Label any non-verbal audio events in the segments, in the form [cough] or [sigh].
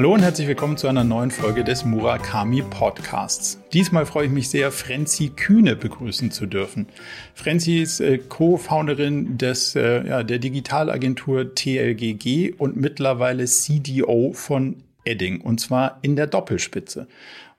Hallo und herzlich willkommen zu einer neuen Folge des Murakami Podcasts. Diesmal freue ich mich sehr, Frenzi Kühne begrüßen zu dürfen. Frenzi ist äh, Co-Founderin des, äh, ja, der Digitalagentur TLGG und mittlerweile CDO von Edding und zwar in der Doppelspitze.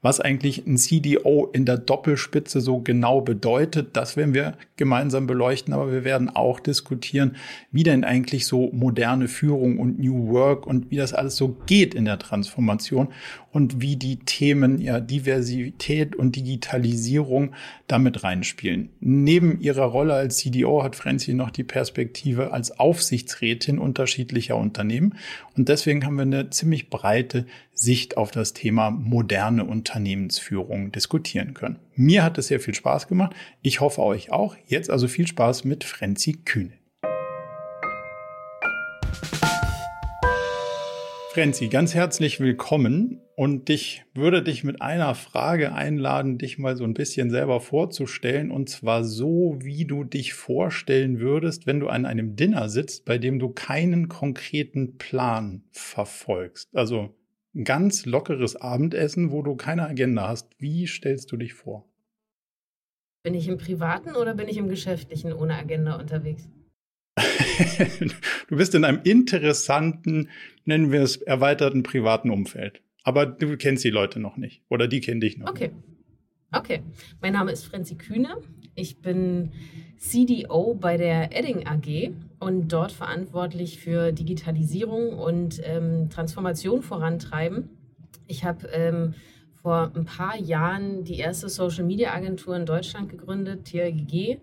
Was eigentlich ein CDO in der Doppelspitze so genau bedeutet, das werden wir gemeinsam beleuchten, aber wir werden auch diskutieren, wie denn eigentlich so moderne Führung und New Work und wie das alles so geht in der Transformation und wie die Themen ja Diversität und Digitalisierung damit reinspielen. Neben ihrer Rolle als CDO hat Frenzy noch die Perspektive als Aufsichtsrätin unterschiedlicher Unternehmen und deswegen haben wir eine ziemlich breite Sicht auf das Thema moderne Unternehmensführung diskutieren können. Mir hat es sehr viel Spaß gemacht. Ich hoffe euch auch. Jetzt also viel Spaß mit Frenzi Kühne. Frenzi, ganz herzlich willkommen und ich würde dich mit einer Frage einladen, dich mal so ein bisschen selber vorzustellen und zwar so, wie du dich vorstellen würdest, wenn du an einem Dinner sitzt, bei dem du keinen konkreten Plan verfolgst. Also ein ganz lockeres Abendessen, wo du keine Agenda hast. Wie stellst du dich vor? Bin ich im privaten oder bin ich im geschäftlichen ohne Agenda unterwegs? [laughs] du bist in einem interessanten, nennen wir es, erweiterten privaten Umfeld. Aber du kennst die Leute noch nicht. Oder die kennen dich noch. Okay. Nicht. Okay. Mein Name ist Frenzi Kühne. Ich bin CDO bei der Edding AG und dort verantwortlich für Digitalisierung und ähm, Transformation vorantreiben. Ich habe ähm, vor ein paar Jahren die erste Social Media Agentur in Deutschland gegründet, TLGG.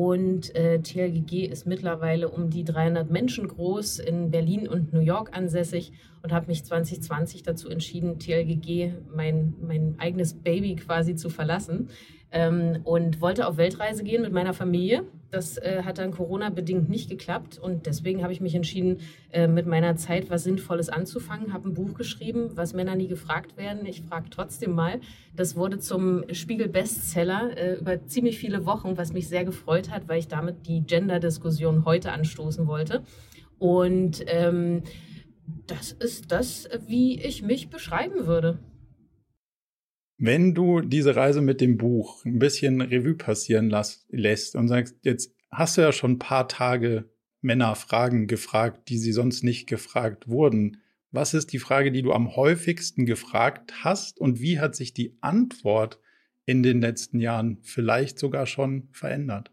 Und äh, TLGG ist mittlerweile um die 300 Menschen groß, in Berlin und New York ansässig und habe mich 2020 dazu entschieden, TLGG, mein, mein eigenes Baby quasi zu verlassen ähm, und wollte auf Weltreise gehen mit meiner Familie. Das äh, hat dann Corona-bedingt nicht geklappt und deswegen habe ich mich entschieden, äh, mit meiner Zeit was Sinnvolles anzufangen, habe ein Buch geschrieben, was Männer nie gefragt werden. Ich frage trotzdem mal. Das wurde zum Spiegel-Bestseller äh, über ziemlich viele Wochen, was mich sehr gefreut hat, weil ich damit die Gender-Diskussion heute anstoßen wollte. Und ähm, das ist das, wie ich mich beschreiben würde. Wenn du diese Reise mit dem Buch ein bisschen Revue passieren las, lässt und sagst, jetzt hast du ja schon ein paar Tage Männer Fragen gefragt, die sie sonst nicht gefragt wurden. Was ist die Frage, die du am häufigsten gefragt hast und wie hat sich die Antwort in den letzten Jahren vielleicht sogar schon verändert?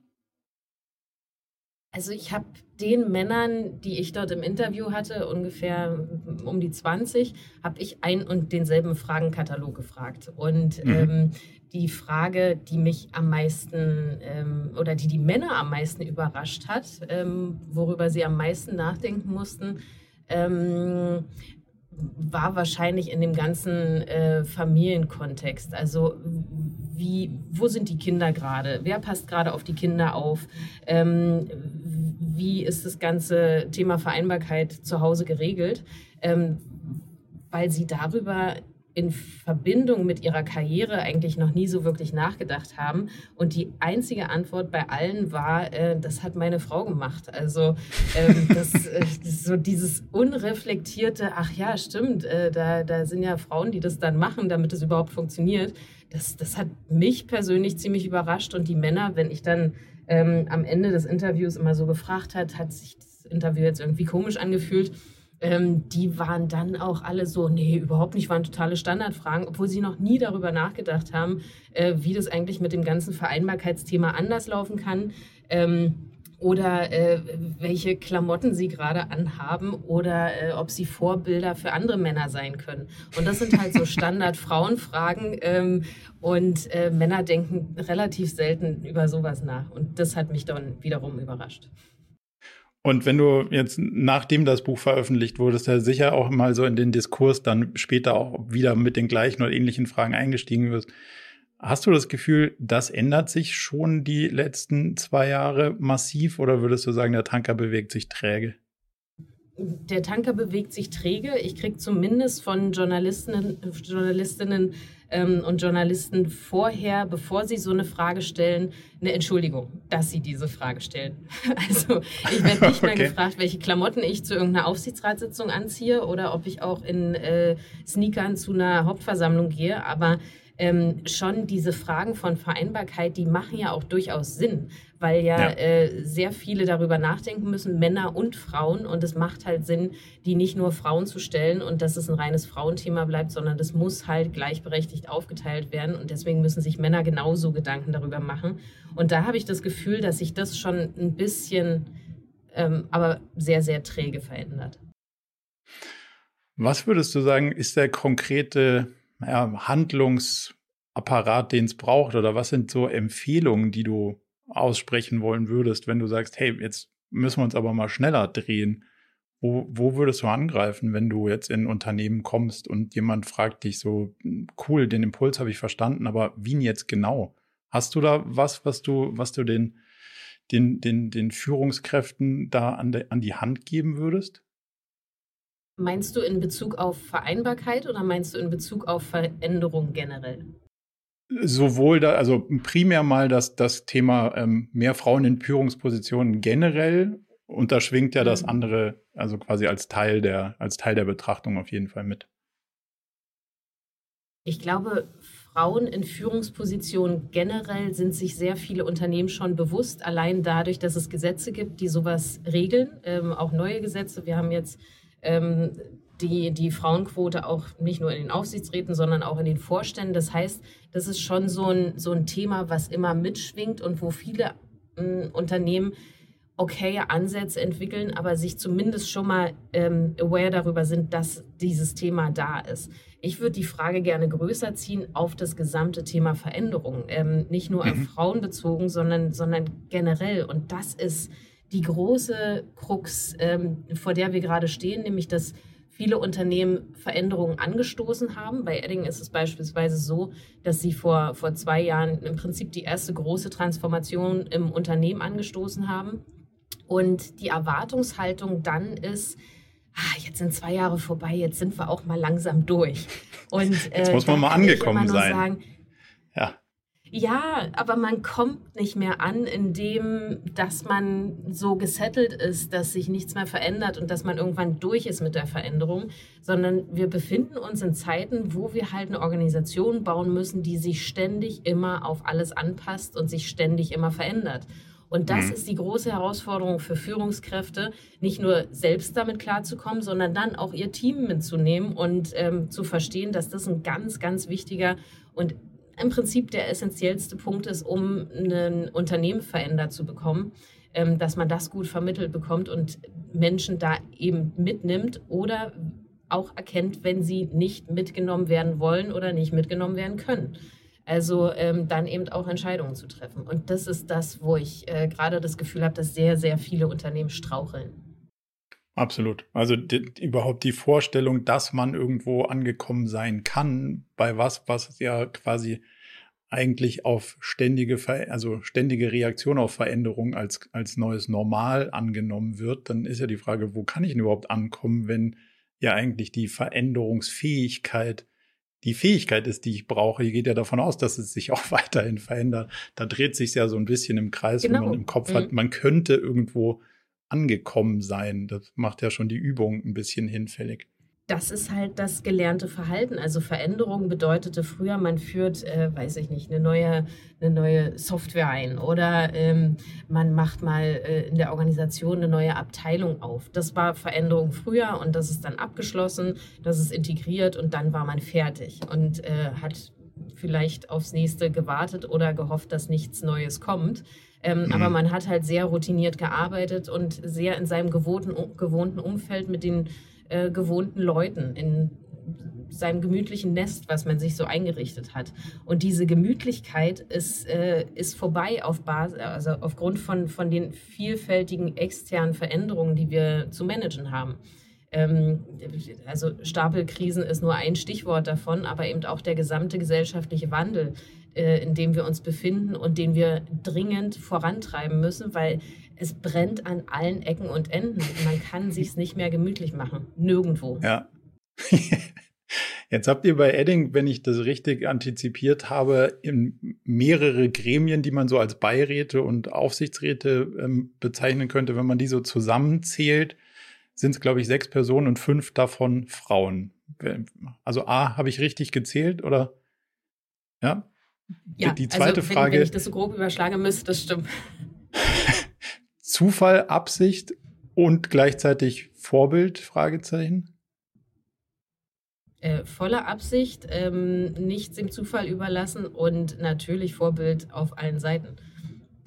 Also ich habe den Männern, die ich dort im Interview hatte, ungefähr um die 20, habe ich ein und denselben Fragenkatalog gefragt. Und mhm. ähm, die Frage, die mich am meisten ähm, oder die die Männer am meisten überrascht hat, ähm, worüber sie am meisten nachdenken mussten, ähm, war wahrscheinlich in dem ganzen äh, Familienkontext. Also wie, wo sind die Kinder gerade? Wer passt gerade auf die Kinder auf? Ähm, wie ist das ganze Thema Vereinbarkeit zu Hause geregelt? Ähm, weil sie darüber in Verbindung mit ihrer Karriere eigentlich noch nie so wirklich nachgedacht haben. Und die einzige Antwort bei allen war, äh, das hat meine Frau gemacht. Also ähm, [laughs] das, äh, so dieses unreflektierte, ach ja, stimmt, äh, da, da sind ja Frauen, die das dann machen, damit es überhaupt funktioniert. Das, das hat mich persönlich ziemlich überrascht. Und die Männer, wenn ich dann ähm, am Ende des Interviews immer so gefragt hat, hat sich das Interview jetzt irgendwie komisch angefühlt ähm, die waren dann auch alle so, nee, überhaupt nicht, waren totale Standardfragen, obwohl sie noch nie darüber nachgedacht haben, äh, wie das eigentlich mit dem ganzen Vereinbarkeitsthema anders laufen kann. Ähm, oder äh, welche Klamotten sie gerade anhaben oder äh, ob sie Vorbilder für andere Männer sein können. Und das sind halt so [laughs] Standard-Frauenfragen ähm, und äh, Männer denken relativ selten über sowas nach. Und das hat mich dann wiederum überrascht. Und wenn du jetzt, nachdem das Buch veröffentlicht wurde, ja sicher auch mal so in den Diskurs dann später auch wieder mit den gleichen oder ähnlichen Fragen eingestiegen wirst. Hast du das Gefühl, das ändert sich schon die letzten zwei Jahre massiv oder würdest du sagen, der Tanker bewegt sich träge? der Tanker bewegt sich träge. Ich kriege zumindest von Journalistinnen, Journalistinnen ähm, und Journalisten vorher, bevor sie so eine Frage stellen, eine Entschuldigung, dass sie diese Frage stellen. [laughs] Also ich werde nicht mehr [laughs] okay. gefragt, welche Klamotten ich zu irgendeiner Aufsichtsratssitzung anziehe oder ob ich auch in äh, Sneakern zu einer Hauptversammlung gehe, aber ähm, schon diese Fragen von Vereinbarkeit, die machen ja auch durchaus Sinn, weil ja, ja. Äh, sehr viele darüber nachdenken müssen, Männer und Frauen. Und es macht halt Sinn, die nicht nur Frauen zu stellen und dass es ein reines Frauenthema bleibt, sondern das muss halt gleichberechtigt aufgeteilt werden. Und deswegen müssen sich Männer genauso Gedanken darüber machen. Und da habe ich das Gefühl, dass sich das schon ein bisschen, ähm, aber sehr, sehr träge verändert. Was würdest du sagen, ist der konkrete Handlungsapparat, den es braucht? Oder was sind so Empfehlungen, die du aussprechen wollen würdest, wenn du sagst, hey, jetzt müssen wir uns aber mal schneller drehen? Wo, wo würdest du angreifen, wenn du jetzt in ein Unternehmen kommst und jemand fragt dich so, cool, den Impuls habe ich verstanden, aber wie jetzt genau? Hast du da was, was du, was du den, den, den, den Führungskräften da an, de, an die Hand geben würdest? Meinst du in Bezug auf Vereinbarkeit oder meinst du in Bezug auf Veränderung generell? Sowohl da, also primär mal das, das Thema ähm, mehr Frauen in Führungspositionen generell und da schwingt ja das mhm. andere, also quasi als Teil der, als Teil der Betrachtung auf jeden Fall mit. Ich glaube, Frauen in Führungspositionen generell sind sich sehr viele Unternehmen schon bewusst, allein dadurch, dass es Gesetze gibt, die sowas regeln, ähm, auch neue Gesetze. Wir haben jetzt ähm, die, die Frauenquote auch nicht nur in den Aufsichtsräten, sondern auch in den Vorständen. Das heißt, das ist schon so ein, so ein Thema, was immer mitschwingt und wo viele äh, Unternehmen okay Ansätze entwickeln, aber sich zumindest schon mal ähm, aware darüber sind, dass dieses Thema da ist. Ich würde die Frage gerne größer ziehen auf das gesamte Thema Veränderung. Ähm, nicht nur mhm. auf Frauen bezogen, sondern, sondern generell. Und das ist die große Krux, ähm, vor der wir gerade stehen, nämlich dass viele Unternehmen Veränderungen angestoßen haben. Bei Edding ist es beispielsweise so, dass sie vor, vor zwei Jahren im Prinzip die erste große Transformation im Unternehmen angestoßen haben. Und die Erwartungshaltung dann ist, ah, jetzt sind zwei Jahre vorbei, jetzt sind wir auch mal langsam durch. Und, äh, jetzt muss man mal angekommen sein. Sagen. Ja, aber man kommt nicht mehr an, indem, dass man so gesettelt ist, dass sich nichts mehr verändert und dass man irgendwann durch ist mit der Veränderung, sondern wir befinden uns in Zeiten, wo wir halt eine Organisation bauen müssen, die sich ständig immer auf alles anpasst und sich ständig immer verändert. Und das mhm. ist die große Herausforderung für Führungskräfte, nicht nur selbst damit klarzukommen, sondern dann auch ihr Team mitzunehmen und ähm, zu verstehen, dass das ein ganz, ganz wichtiger und im Prinzip der essentiellste Punkt ist, um ein Unternehmen verändert zu bekommen, ähm, dass man das gut vermittelt bekommt und Menschen da eben mitnimmt oder auch erkennt, wenn sie nicht mitgenommen werden wollen oder nicht mitgenommen werden können. Also ähm, dann eben auch Entscheidungen zu treffen. Und das ist das, wo ich äh, gerade das Gefühl habe, dass sehr, sehr viele Unternehmen straucheln. Absolut. Also die, überhaupt die Vorstellung, dass man irgendwo angekommen sein kann, bei was, was ja quasi eigentlich auf ständige, Ver also ständige Reaktion auf Veränderung als, als neues Normal angenommen wird, dann ist ja die Frage, wo kann ich denn überhaupt ankommen, wenn ja eigentlich die Veränderungsfähigkeit die Fähigkeit ist, die ich brauche. Hier geht ja davon aus, dass es sich [laughs] auch weiterhin verändert. Da dreht sich ja so ein bisschen im Kreis, genau. wenn man im Kopf mhm. hat, man könnte irgendwo angekommen sein. Das macht ja schon die Übung ein bisschen hinfällig. Das ist halt das gelernte Verhalten. Also Veränderung bedeutete früher, man führt, äh, weiß ich nicht, eine neue, eine neue Software ein oder ähm, man macht mal äh, in der Organisation eine neue Abteilung auf. Das war Veränderung früher und das ist dann abgeschlossen, das ist integriert und dann war man fertig und äh, hat vielleicht aufs nächste gewartet oder gehofft, dass nichts Neues kommt. Ähm, mhm. Aber man hat halt sehr routiniert gearbeitet und sehr in seinem gewohnten, gewohnten Umfeld mit den äh, gewohnten Leuten, in seinem gemütlichen Nest, was man sich so eingerichtet hat. Und diese Gemütlichkeit ist, äh, ist vorbei auf Basis, also aufgrund von, von den vielfältigen externen Veränderungen, die wir zu managen haben. Ähm, also Stapelkrisen ist nur ein Stichwort davon, aber eben auch der gesamte gesellschaftliche Wandel, in dem wir uns befinden und den wir dringend vorantreiben müssen, weil es brennt an allen Ecken und Enden. Man kann [laughs] sich nicht mehr gemütlich machen. Nirgendwo. Ja. [laughs] Jetzt habt ihr bei Edding, wenn ich das richtig antizipiert habe, mehrere Gremien, die man so als Beiräte und Aufsichtsräte ähm, bezeichnen könnte. Wenn man die so zusammenzählt, sind es, glaube ich, sechs Personen und fünf davon Frauen. Also A, habe ich richtig gezählt oder? Ja. Ja, die zweite also, wenn, Frage. Wenn ich das so grob überschlagen müsste, das stimmt. [laughs] Zufall, Absicht und gleichzeitig Vorbild? Fragezeichen. Äh, voller Absicht, ähm, nichts dem Zufall überlassen und natürlich Vorbild auf allen Seiten.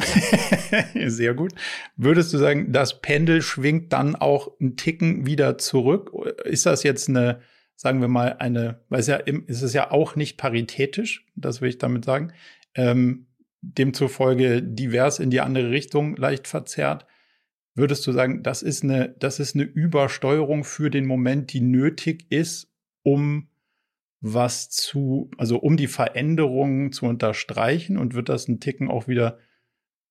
[laughs] Sehr gut. Würdest du sagen, das Pendel schwingt dann auch einen Ticken wieder zurück? Ist das jetzt eine, sagen wir mal, eine, weil es ja, ist es ja auch nicht paritätisch, das will ich damit sagen, ähm, demzufolge divers in die andere Richtung leicht verzerrt. Würdest du sagen, das ist eine, das ist eine Übersteuerung für den Moment, die nötig ist, um was zu, also um die Veränderungen zu unterstreichen und wird das einen Ticken auch wieder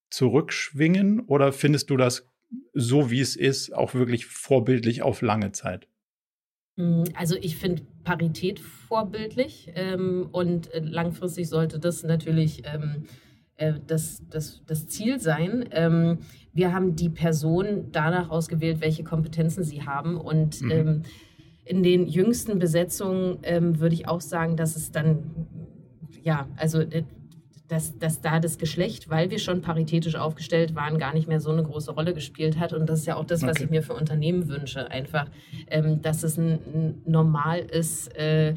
zurückschwingen oder findest du das so, wie es ist, auch wirklich vorbildlich auf lange Zeit? Mm, also ich finde Parität vorbildlich ähm, und äh, langfristig sollte das natürlich ähm, äh, das, das, das Ziel sein. Ähm, wir haben die Person danach ausgewählt, welche Kompetenzen sie haben und mhm. Ähm, in den jüngsten Besetzungen ähm, würde ich auch sagen, dass es dann, ja, also äh, dass, dass da das Geschlecht, weil wir schon paritätisch aufgestellt waren, gar nicht mehr so eine große Rolle gespielt hat. Und das ist ja auch das, was okay. ich mir für Unternehmen wünsche. Einfach, ähm, dass es ein, ein normal ist, äh,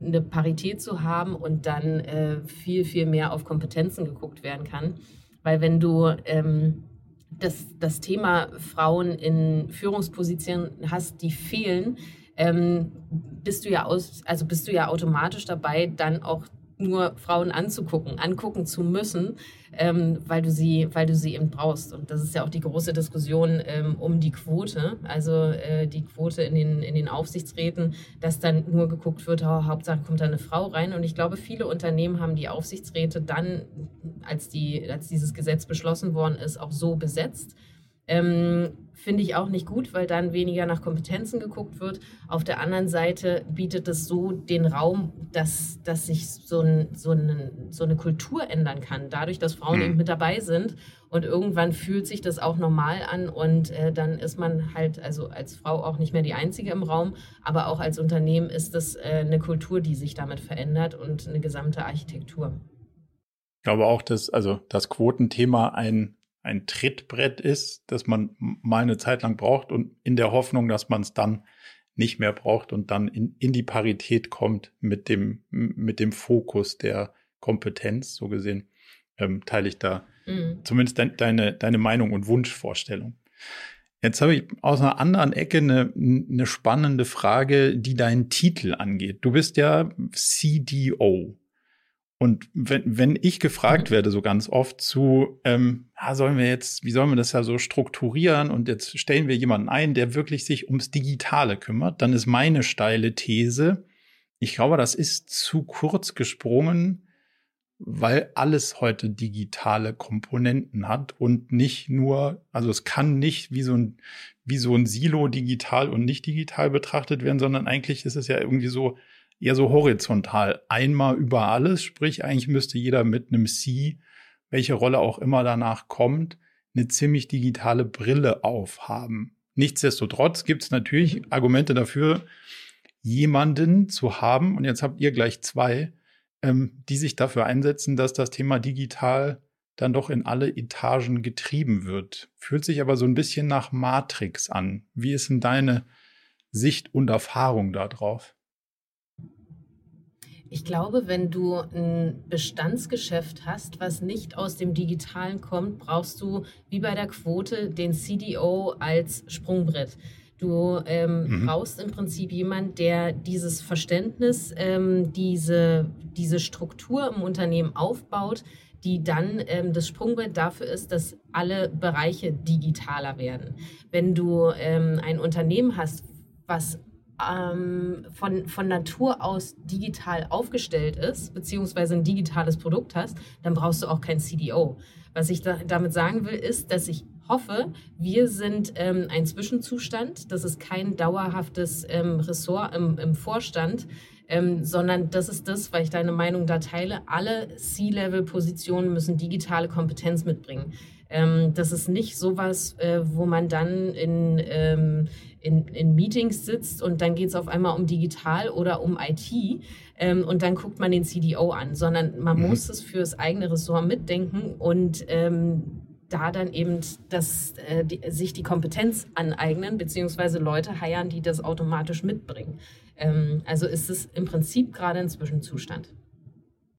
eine Parität zu haben und dann äh, viel, viel mehr auf Kompetenzen geguckt werden kann. Weil wenn du ähm, das, das Thema Frauen in Führungspositionen hast, die fehlen, ähm, bist du ja aus, also bist du ja automatisch dabei, dann auch nur Frauen anzugucken, angucken zu müssen, ähm, weil du sie, weil du sie eben brauchst. Und das ist ja auch die große Diskussion ähm, um die Quote, also äh, die Quote in den, in den Aufsichtsräten, dass dann nur geguckt wird, oh, Hauptsache kommt da eine Frau rein. Und ich glaube, viele Unternehmen haben die Aufsichtsräte dann, als, die, als dieses Gesetz beschlossen worden ist, auch so besetzt ähm, Finde ich auch nicht gut, weil dann weniger nach Kompetenzen geguckt wird. Auf der anderen Seite bietet es so den Raum, dass, dass sich so, ein, so, eine, so eine Kultur ändern kann, dadurch, dass Frauen mhm. eben mit dabei sind. Und irgendwann fühlt sich das auch normal an und äh, dann ist man halt also als Frau auch nicht mehr die Einzige im Raum, aber auch als Unternehmen ist das äh, eine Kultur, die sich damit verändert und eine gesamte Architektur. Ich glaube auch, dass also das Quotenthema ein ein Trittbrett ist, das man mal eine Zeit lang braucht und in der Hoffnung, dass man es dann nicht mehr braucht und dann in, in die Parität kommt mit dem, mit dem Fokus der Kompetenz, so gesehen, ähm, teile ich da mhm. zumindest de deine, deine Meinung und Wunschvorstellung. Jetzt habe ich aus einer anderen Ecke eine, eine spannende Frage, die deinen Titel angeht. Du bist ja CDO. Und wenn, wenn ich gefragt mhm. werde, so ganz oft zu, ähm, ja, sollen wir jetzt, wie sollen wir das ja so strukturieren und jetzt stellen wir jemanden ein, der wirklich sich ums Digitale kümmert, dann ist meine steile These, ich glaube, das ist zu kurz gesprungen, weil alles heute digitale Komponenten hat und nicht nur, also es kann nicht wie so ein, wie so ein Silo digital und nicht digital betrachtet werden, sondern eigentlich ist es ja irgendwie so, eher so horizontal. Einmal über alles, sprich eigentlich müsste jeder mit einem C, welche Rolle auch immer danach kommt, eine ziemlich digitale Brille aufhaben. Nichtsdestotrotz gibt es natürlich Argumente dafür, jemanden zu haben, und jetzt habt ihr gleich zwei, ähm, die sich dafür einsetzen, dass das Thema digital dann doch in alle Etagen getrieben wird. Fühlt sich aber so ein bisschen nach Matrix an. Wie ist denn deine Sicht und Erfahrung darauf? Ich glaube, wenn du ein Bestandsgeschäft hast, was nicht aus dem Digitalen kommt, brauchst du wie bei der Quote den CDO als Sprungbrett. Du ähm, mhm. brauchst im Prinzip jemand, der dieses Verständnis, ähm, diese, diese Struktur im Unternehmen aufbaut, die dann ähm, das Sprungbrett dafür ist, dass alle Bereiche digitaler werden. Wenn du ähm, ein Unternehmen hast, was ähm, von, von Natur aus digital aufgestellt ist, beziehungsweise ein digitales Produkt hast, dann brauchst du auch kein CDO. Was ich da, damit sagen will, ist, dass ich hoffe, wir sind ähm, ein Zwischenzustand. Das ist kein dauerhaftes ähm, Ressort im, im Vorstand, ähm, sondern das ist das, weil ich deine Meinung da teile. Alle C-Level-Positionen müssen digitale Kompetenz mitbringen. Ähm, das ist nicht sowas, äh, wo man dann in, ähm, in, in Meetings sitzt und dann geht es auf einmal um digital oder um IT ähm, und dann guckt man den CDO an, sondern man mhm. muss es fürs eigene Ressort mitdenken und ähm, da dann eben das, äh, die, sich die Kompetenz aneignen, beziehungsweise Leute heiern, die das automatisch mitbringen. Ähm, also ist es im Prinzip gerade ein Zwischenzustand.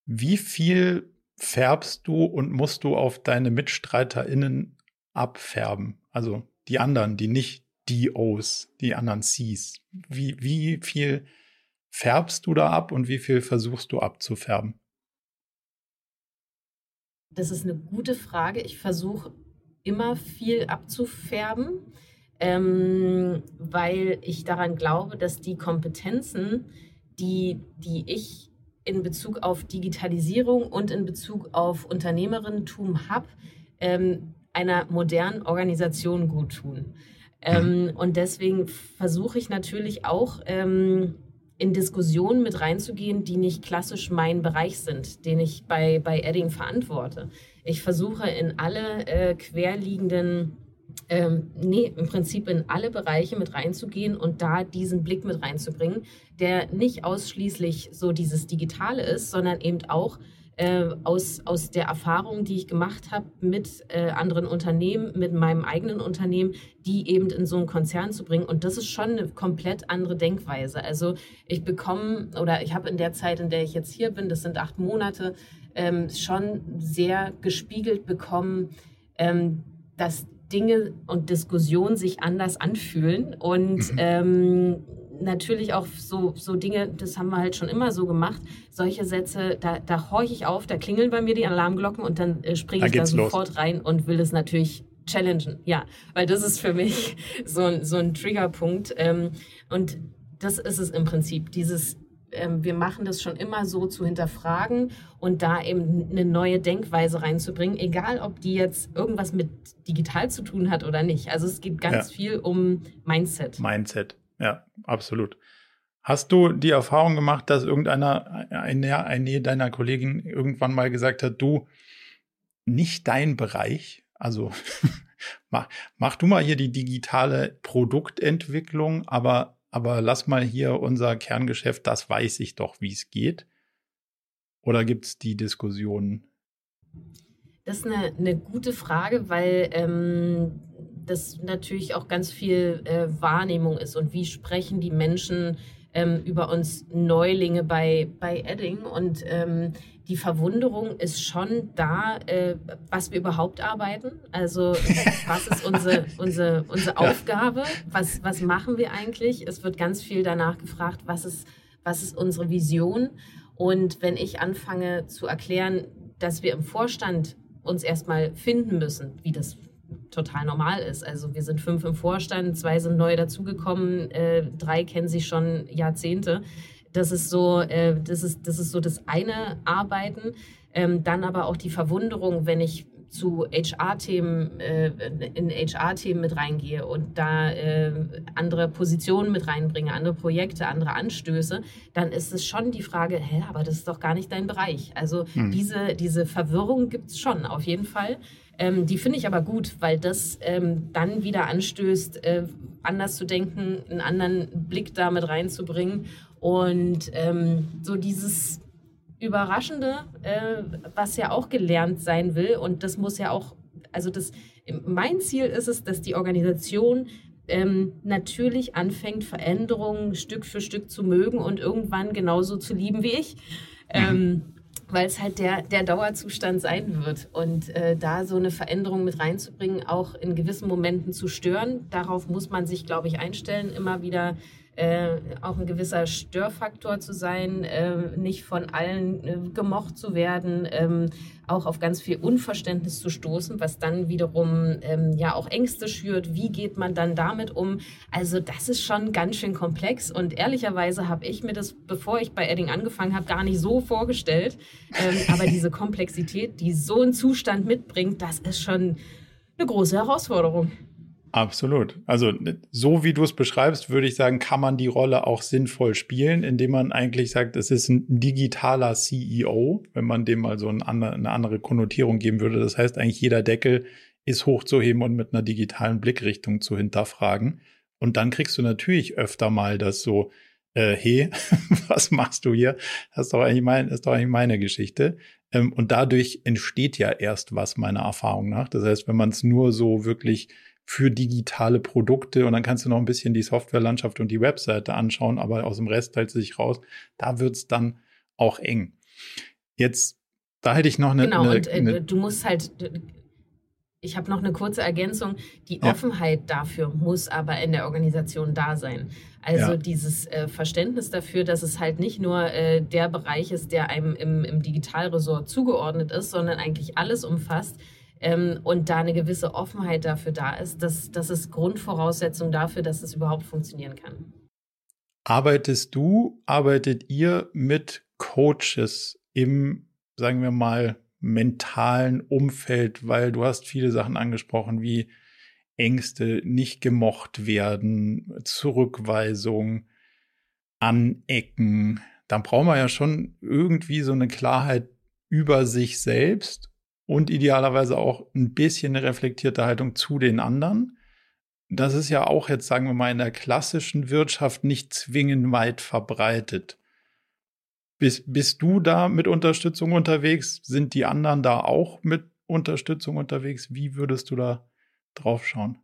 Wie viel färbst du und musst du auf deine MitstreiterInnen abfärben? Also die anderen, die nicht DOs, die anderen Cs. Wie, wie viel färbst du da ab und wie viel versuchst du abzufärben? Das ist eine gute Frage. Ich versuche immer viel abzufärben, ähm, weil ich daran glaube, dass die Kompetenzen, die, die ich in Bezug auf Digitalisierung und in Bezug auf Unternehmerinnentum habe, ähm, einer modernen Organisation gut tun. Ähm, und deswegen versuche ich natürlich auch ähm, in Diskussionen mit reinzugehen, die nicht klassisch mein Bereich sind, den ich bei, bei Edding verantworte. Ich versuche in alle äh, querliegenden ähm, nee, im Prinzip in alle Bereiche mit reinzugehen und da diesen Blick mit reinzubringen, der nicht ausschließlich so dieses Digitale ist, sondern eben auch äh, aus, aus der Erfahrung, die ich gemacht habe mit äh, anderen Unternehmen, mit meinem eigenen Unternehmen, die eben in so einen Konzern zu bringen. Und das ist schon eine komplett andere Denkweise. Also ich bekomme oder ich habe in der Zeit, in der ich jetzt hier bin, das sind acht Monate, ähm, schon sehr gespiegelt bekommen, ähm, dass Dinge und Diskussionen sich anders anfühlen und mhm. ähm, natürlich auch so, so Dinge, das haben wir halt schon immer so gemacht, solche Sätze, da, da horche ich auf, da klingeln bei mir die Alarmglocken und dann äh, springe ich da sofort los. rein und will es natürlich challengen. Ja, weil das ist für mich [laughs] so, so ein Triggerpunkt. Ähm, und das ist es im Prinzip, dieses ähm, wir machen das schon immer so zu hinterfragen und da eben eine neue Denkweise reinzubringen, egal ob die jetzt irgendwas mit digital zu tun hat oder nicht. Also es geht ganz ja. viel um Mindset. Mindset, ja, absolut. Hast du die Erfahrung gemacht, dass irgendeiner, eine, eine deiner Kollegen irgendwann mal gesagt hat, du, nicht dein Bereich, also [laughs] mach, mach du mal hier die digitale Produktentwicklung, aber aber lass mal hier unser Kerngeschäft, das weiß ich doch, wie es geht. Oder gibt es die Diskussion? Das ist eine, eine gute Frage, weil ähm, das natürlich auch ganz viel äh, Wahrnehmung ist und wie sprechen die Menschen ähm, über uns Neulinge bei, bei Edding. Und ähm, die Verwunderung ist schon da, äh, was wir überhaupt arbeiten. Also [laughs] was ist unsere, unsere, unsere Aufgabe? Was, was machen wir eigentlich? Es wird ganz viel danach gefragt, was ist, was ist unsere Vision? Und wenn ich anfange zu erklären, dass wir im Vorstand uns erstmal finden müssen, wie das total normal ist. Also wir sind fünf im Vorstand, zwei sind neu dazugekommen, äh, drei kennen sich schon Jahrzehnte. Das ist so, äh, das ist, das ist so das eine Arbeiten. Ähm, dann aber auch die Verwunderung, wenn ich zu HR-Themen, äh, in HR-Themen mit reingehe und da äh, andere Positionen mit reinbringe, andere Projekte, andere Anstöße, dann ist es schon die Frage, hä, aber das ist doch gar nicht dein Bereich. Also hm. diese, diese Verwirrung gibt es schon, auf jeden Fall. Ähm, die finde ich aber gut, weil das ähm, dann wieder anstößt, äh, anders zu denken, einen anderen Blick damit reinzubringen und ähm, so dieses Überraschende, äh, was ja auch gelernt sein will und das muss ja auch, also das, mein Ziel ist es, dass die Organisation ähm, natürlich anfängt, Veränderungen Stück für Stück zu mögen und irgendwann genauso zu lieben wie ich. Ähm, [laughs] weil es halt der, der Dauerzustand sein wird. Und äh, da so eine Veränderung mit reinzubringen, auch in gewissen Momenten zu stören, darauf muss man sich, glaube ich, einstellen, immer wieder äh, auch ein gewisser Störfaktor zu sein, äh, nicht von allen äh, gemocht zu werden, ähm, auch auf ganz viel Unverständnis zu stoßen, was dann wiederum ähm, ja auch Ängste schürt. Wie geht man dann damit um? Also das ist schon ganz schön komplex und ehrlicherweise habe ich mir das, bevor ich bei Edding angefangen habe, gar nicht so vorgestellt. Ähm, [laughs] aber diese Komplexität, die so ein Zustand mitbringt, das ist schon eine große Herausforderung. Absolut. Also so wie du es beschreibst, würde ich sagen, kann man die Rolle auch sinnvoll spielen, indem man eigentlich sagt, es ist ein digitaler CEO, wenn man dem mal so eine andere Konnotierung geben würde. Das heißt eigentlich, jeder Deckel ist hochzuheben und mit einer digitalen Blickrichtung zu hinterfragen. Und dann kriegst du natürlich öfter mal das so, äh, hey, [laughs] was machst du hier? Das ist doch eigentlich, mein, ist doch eigentlich meine Geschichte. Ähm, und dadurch entsteht ja erst was meiner Erfahrung nach. Das heißt, wenn man es nur so wirklich für digitale Produkte und dann kannst du noch ein bisschen die Softwarelandschaft und die Webseite anschauen, aber aus dem Rest teilt sich raus. Da wird es dann auch eng. Jetzt, da hätte ich noch eine. Genau, eine, und äh, eine, du musst halt. Ich habe noch eine kurze Ergänzung. Die ja. Offenheit dafür muss aber in der Organisation da sein. Also ja. dieses äh, Verständnis dafür, dass es halt nicht nur äh, der Bereich ist, der einem im, im Digitalresort zugeordnet ist, sondern eigentlich alles umfasst ähm, und da eine gewisse Offenheit dafür da ist, das, das ist Grundvoraussetzung dafür, dass es überhaupt funktionieren kann. Arbeitest du, arbeitet ihr mit Coaches im, sagen wir mal, mentalen Umfeld, weil du hast viele Sachen angesprochen, wie Ängste, nicht gemocht werden, Zurückweisung, Anecken. Dann braucht man ja schon irgendwie so eine Klarheit über sich selbst und idealerweise auch ein bisschen eine reflektierte Haltung zu den anderen. Das ist ja auch jetzt, sagen wir mal, in der klassischen Wirtschaft nicht zwingend weit verbreitet. Bist, bist du da mit Unterstützung unterwegs? Sind die anderen da auch mit Unterstützung unterwegs? Wie würdest du da drauf schauen?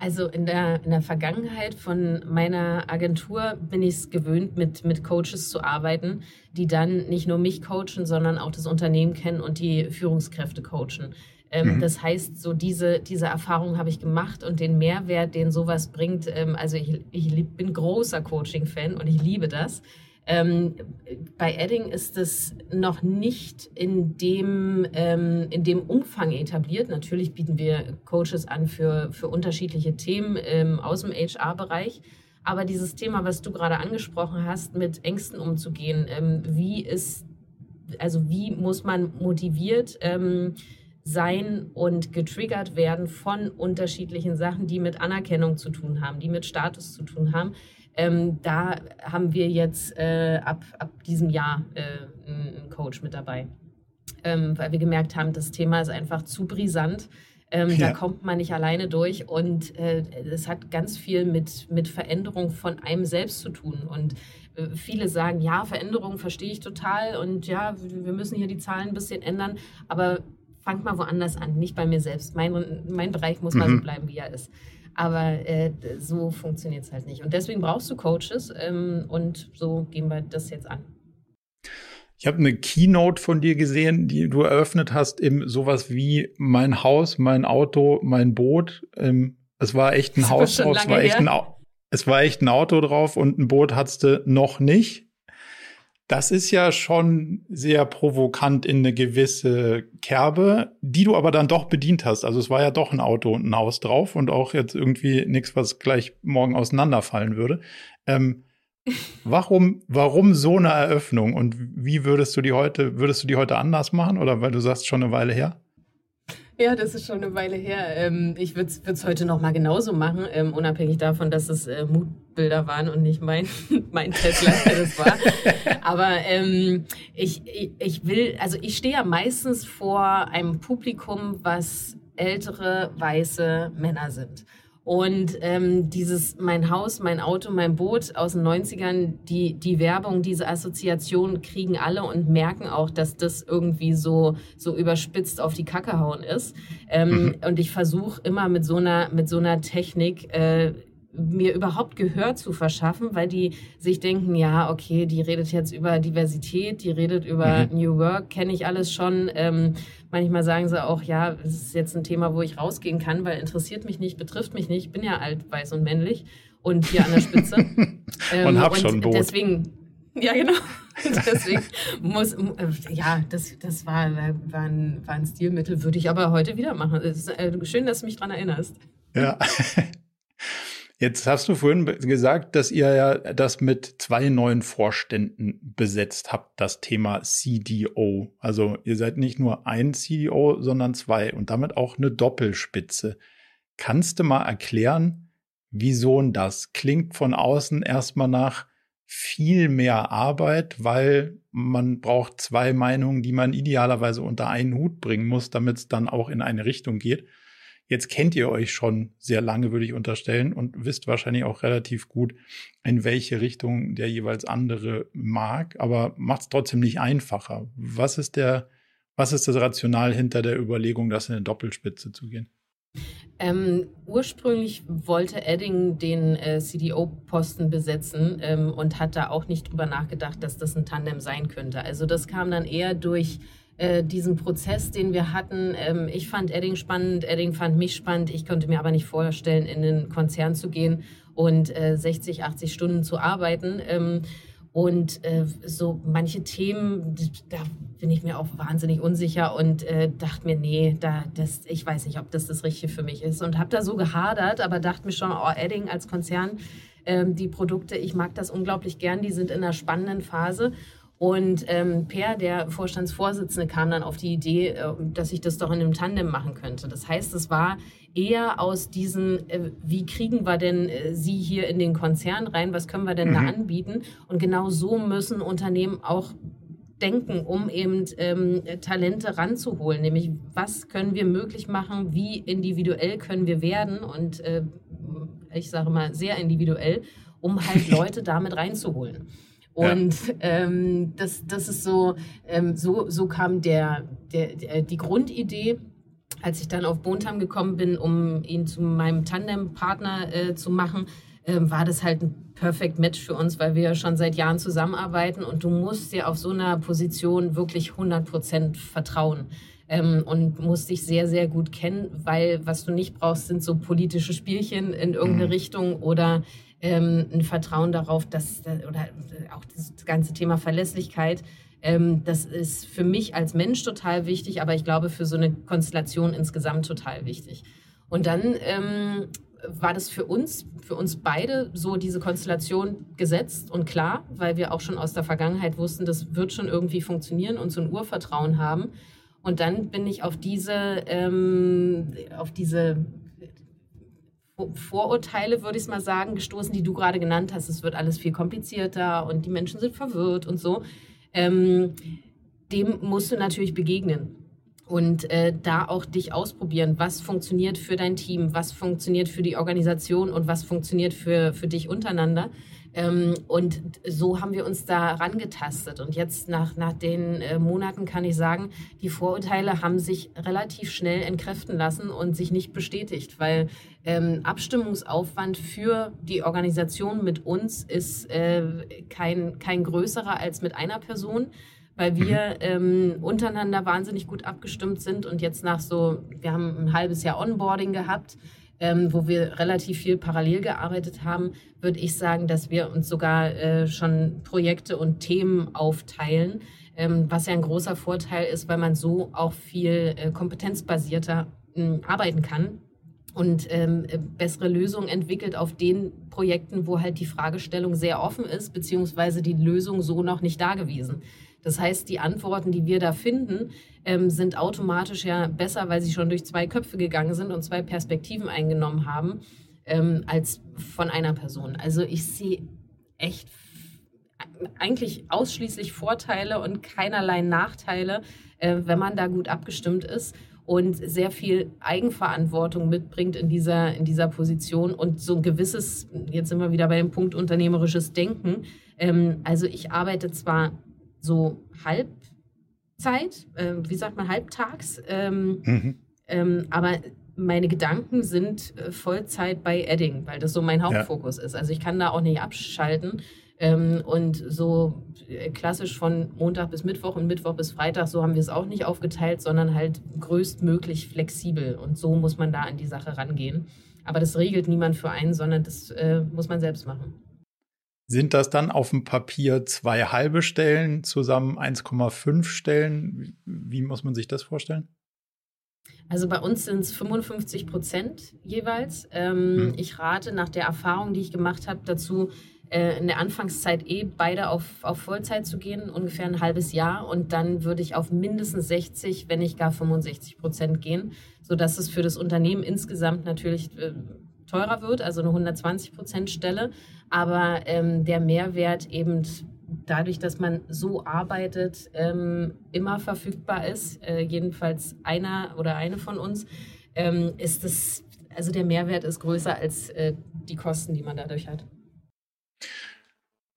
Also in der, in der Vergangenheit von meiner Agentur bin ich es gewöhnt, mit, mit Coaches zu arbeiten, die dann nicht nur mich coachen, sondern auch das Unternehmen kennen und die Führungskräfte coachen. Ähm, mhm. Das heißt, so diese, diese Erfahrung habe ich gemacht und den Mehrwert, den sowas bringt, ähm, also ich, ich bin großer Coaching-Fan und ich liebe das. Ähm, bei Edding ist es noch nicht in dem, ähm, in dem Umfang etabliert. Natürlich bieten wir Coaches an für, für unterschiedliche Themen ähm, aus dem HR-Bereich. Aber dieses Thema, was du gerade angesprochen hast, mit Ängsten umzugehen, ähm, wie ist, also wie muss man motiviert ähm, sein und getriggert werden von unterschiedlichen Sachen, die mit Anerkennung zu tun haben, die mit Status zu tun haben, ähm, da haben wir jetzt äh, ab, ab diesem Jahr äh, einen Coach mit dabei, ähm, weil wir gemerkt haben, das Thema ist einfach zu brisant. Ähm, ja. Da kommt man nicht alleine durch und es äh, hat ganz viel mit, mit Veränderung von einem selbst zu tun. Und äh, viele sagen, ja, Veränderung verstehe ich total und ja, wir müssen hier die Zahlen ein bisschen ändern, aber fangt mal woanders an, nicht bei mir selbst. Mein, mein Bereich muss mhm. mal so bleiben, wie er ist. Aber äh, so funktioniert es halt nicht. Und deswegen brauchst du Coaches ähm, und so gehen wir das jetzt an. Ich habe eine Keynote von dir gesehen, die du eröffnet hast im sowas wie mein Haus, mein Auto, mein Boot. Ähm, es war echt ein Haus drauf, es war echt ein, es war echt ein Auto drauf und ein Boot hattest du noch nicht. Das ist ja schon sehr provokant in eine gewisse Kerbe, die du aber dann doch bedient hast. Also es war ja doch ein Auto und ein Haus drauf und auch jetzt irgendwie nichts, was gleich morgen auseinanderfallen würde. Ähm, [laughs] warum, warum so eine Eröffnung und wie würdest du die heute, würdest du die heute anders machen oder weil du sagst schon eine Weile her? Ja, das ist schon eine Weile her. Ähm, ich würde es heute noch mal genauso machen, ähm, unabhängig davon, dass es äh, Mutbilder waren und nicht mein, [laughs] mein Tesla, das war. Aber ähm, ich, ich will, also ich stehe ja meistens vor einem Publikum, was ältere weiße Männer sind. Und ähm, dieses mein Haus, mein Auto, mein Boot aus den 90ern, die, die Werbung, diese Assoziation kriegen alle und merken auch, dass das irgendwie so, so überspitzt auf die Kacke hauen ist. Ähm, mhm. Und ich versuche immer mit so einer, mit so einer Technik äh, mir überhaupt Gehör zu verschaffen, weil die sich denken, ja, okay, die redet jetzt über Diversität, die redet über mhm. New Work, kenne ich alles schon. Ähm, manchmal sagen sie auch, ja, es ist jetzt ein Thema, wo ich rausgehen kann, weil interessiert mich nicht, betrifft mich nicht, ich bin ja alt, weiß und männlich und hier an der Spitze. [laughs] ähm, und hab schon ein Boot. Deswegen, ja, genau. [laughs] Deswegen muss, äh, ja, das, das war, war, ein, war ein Stilmittel, würde ich aber heute wieder machen. Es ist äh, schön, dass du mich daran erinnerst. Ja. [laughs] Jetzt hast du vorhin gesagt, dass ihr ja das mit zwei neuen Vorständen besetzt habt, das Thema CDO. Also ihr seid nicht nur ein CDO, sondern zwei und damit auch eine Doppelspitze. Kannst du mal erklären, wieso das? Klingt von außen erstmal nach viel mehr Arbeit, weil man braucht zwei Meinungen, die man idealerweise unter einen Hut bringen muss, damit es dann auch in eine Richtung geht. Jetzt kennt ihr euch schon sehr lange, würde ich unterstellen, und wisst wahrscheinlich auch relativ gut, in welche Richtung der jeweils andere mag, aber macht es trotzdem nicht einfacher. Was ist der, was ist das Rational hinter der Überlegung, das in eine Doppelspitze zu gehen? Ähm, ursprünglich wollte Edding den äh, CDO-Posten besetzen ähm, und hat da auch nicht drüber nachgedacht, dass das ein Tandem sein könnte. Also das kam dann eher durch äh, diesen Prozess, den wir hatten. Ähm, ich fand Edding spannend, Edding fand mich spannend. Ich konnte mir aber nicht vorstellen, in den Konzern zu gehen und äh, 60, 80 Stunden zu arbeiten. Ähm, und äh, so manche Themen, da bin ich mir auch wahnsinnig unsicher und äh, dachte mir, nee, da, das, ich weiß nicht, ob das das Richtige für mich ist. Und habe da so gehadert, aber dachte mir schon, oh, Edding als Konzern, ähm, die Produkte, ich mag das unglaublich gern, die sind in einer spannenden Phase. Und ähm, Per, der Vorstandsvorsitzende, kam dann auf die Idee, äh, dass ich das doch in einem Tandem machen könnte. Das heißt, es war eher aus diesen, äh, wie kriegen wir denn äh, Sie hier in den Konzern rein, was können wir denn mhm. da anbieten? Und genau so müssen Unternehmen auch denken, um eben ähm, Talente ranzuholen. Nämlich, was können wir möglich machen, wie individuell können wir werden und äh, ich sage mal sehr individuell, um halt [laughs] Leute damit reinzuholen. Und ja. ähm, das, das ist so, ähm, so, so kam der, der, der, die Grundidee, als ich dann auf Bontam gekommen bin, um ihn zu meinem Tandempartner äh, zu machen, äh, war das halt ein Perfect Match für uns, weil wir ja schon seit Jahren zusammenarbeiten und du musst dir auf so einer Position wirklich 100 Prozent vertrauen. Ähm, und musst dich sehr, sehr gut kennen, weil was du nicht brauchst, sind so politische Spielchen in irgendeine mhm. Richtung oder ähm, ein Vertrauen darauf, dass, oder auch das ganze Thema Verlässlichkeit, ähm, das ist für mich als Mensch total wichtig, aber ich glaube für so eine Konstellation insgesamt total wichtig. Und dann ähm, war das für uns, für uns beide so diese Konstellation gesetzt und klar, weil wir auch schon aus der Vergangenheit wussten, das wird schon irgendwie funktionieren und so ein Urvertrauen haben. Und dann bin ich auf diese, ähm, auf diese Vorurteile, würde ich mal sagen, gestoßen, die du gerade genannt hast. Es wird alles viel komplizierter und die Menschen sind verwirrt und so. Ähm, dem musst du natürlich begegnen und äh, da auch dich ausprobieren, was funktioniert für dein Team, was funktioniert für die Organisation und was funktioniert für, für dich untereinander. Ähm, und so haben wir uns da rangetastet. Und jetzt nach, nach den äh, Monaten kann ich sagen, die Vorurteile haben sich relativ schnell entkräften lassen und sich nicht bestätigt, weil ähm, Abstimmungsaufwand für die Organisation mit uns ist äh, kein, kein größerer als mit einer Person weil wir mhm. ähm, untereinander wahnsinnig gut abgestimmt sind und jetzt nach so, wir haben ein halbes Jahr Onboarding gehabt, ähm, wo wir relativ viel parallel gearbeitet haben, würde ich sagen, dass wir uns sogar äh, schon Projekte und Themen aufteilen, ähm, was ja ein großer Vorteil ist, weil man so auch viel äh, kompetenzbasierter äh, arbeiten kann und ähm, bessere Lösungen entwickelt auf den Projekten, wo halt die Fragestellung sehr offen ist, beziehungsweise die Lösung so noch nicht da gewesen. Das heißt, die Antworten, die wir da finden, ähm, sind automatisch ja besser, weil sie schon durch zwei Köpfe gegangen sind und zwei Perspektiven eingenommen haben, ähm, als von einer Person. Also ich sehe echt eigentlich ausschließlich Vorteile und keinerlei Nachteile, äh, wenn man da gut abgestimmt ist und sehr viel Eigenverantwortung mitbringt in dieser, in dieser Position und so ein gewisses, jetzt sind wir wieder bei dem Punkt unternehmerisches Denken. Ähm, also ich arbeite zwar so Halbzeit, äh, wie sagt man, halbtags. Ähm, mhm. ähm, aber meine Gedanken sind äh, Vollzeit bei Edding, weil das so mein Hauptfokus ja. ist. Also ich kann da auch nicht abschalten. Ähm, und so äh, klassisch von Montag bis Mittwoch und Mittwoch bis Freitag, so haben wir es auch nicht aufgeteilt, sondern halt größtmöglich flexibel. Und so muss man da an die Sache rangehen. Aber das regelt niemand für einen, sondern das äh, muss man selbst machen. Sind das dann auf dem Papier zwei halbe Stellen, zusammen 1,5 Stellen? Wie muss man sich das vorstellen? Also bei uns sind es 55 Prozent jeweils. Ähm, mhm. Ich rate nach der Erfahrung, die ich gemacht habe, dazu, äh, in der Anfangszeit eh beide auf, auf Vollzeit zu gehen, ungefähr ein halbes Jahr. Und dann würde ich auf mindestens 60, wenn nicht gar 65 Prozent gehen, sodass es für das Unternehmen insgesamt natürlich äh, teurer wird, also eine 120 Prozent Stelle. Aber ähm, der Mehrwert eben dadurch, dass man so arbeitet, ähm, immer verfügbar ist, äh, jedenfalls einer oder eine von uns, ähm, ist es, also der Mehrwert ist größer als äh, die Kosten, die man dadurch hat.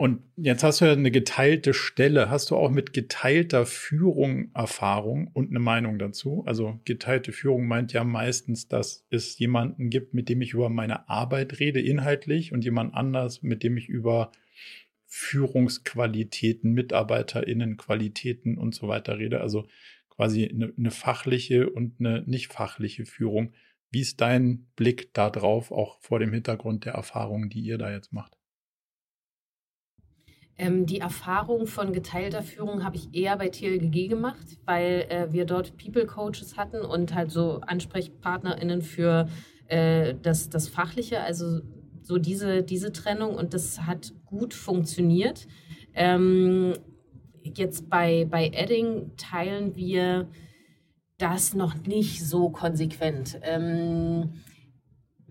Und jetzt hast du ja eine geteilte Stelle. Hast du auch mit geteilter Führung Erfahrung und eine Meinung dazu? Also geteilte Führung meint ja meistens, dass es jemanden gibt, mit dem ich über meine Arbeit rede, inhaltlich, und jemand anders, mit dem ich über Führungsqualitäten, MitarbeiterInnenqualitäten und so weiter rede. Also quasi eine, eine fachliche und eine nicht fachliche Führung. Wie ist dein Blick da drauf, auch vor dem Hintergrund der Erfahrungen, die ihr da jetzt macht? Ähm, die Erfahrung von geteilter Führung habe ich eher bei TLGG gemacht, weil äh, wir dort People Coaches hatten und halt so AnsprechpartnerInnen für äh, das, das Fachliche, also so diese, diese Trennung und das hat gut funktioniert. Ähm, jetzt bei, bei Edding teilen wir das noch nicht so konsequent. Ähm,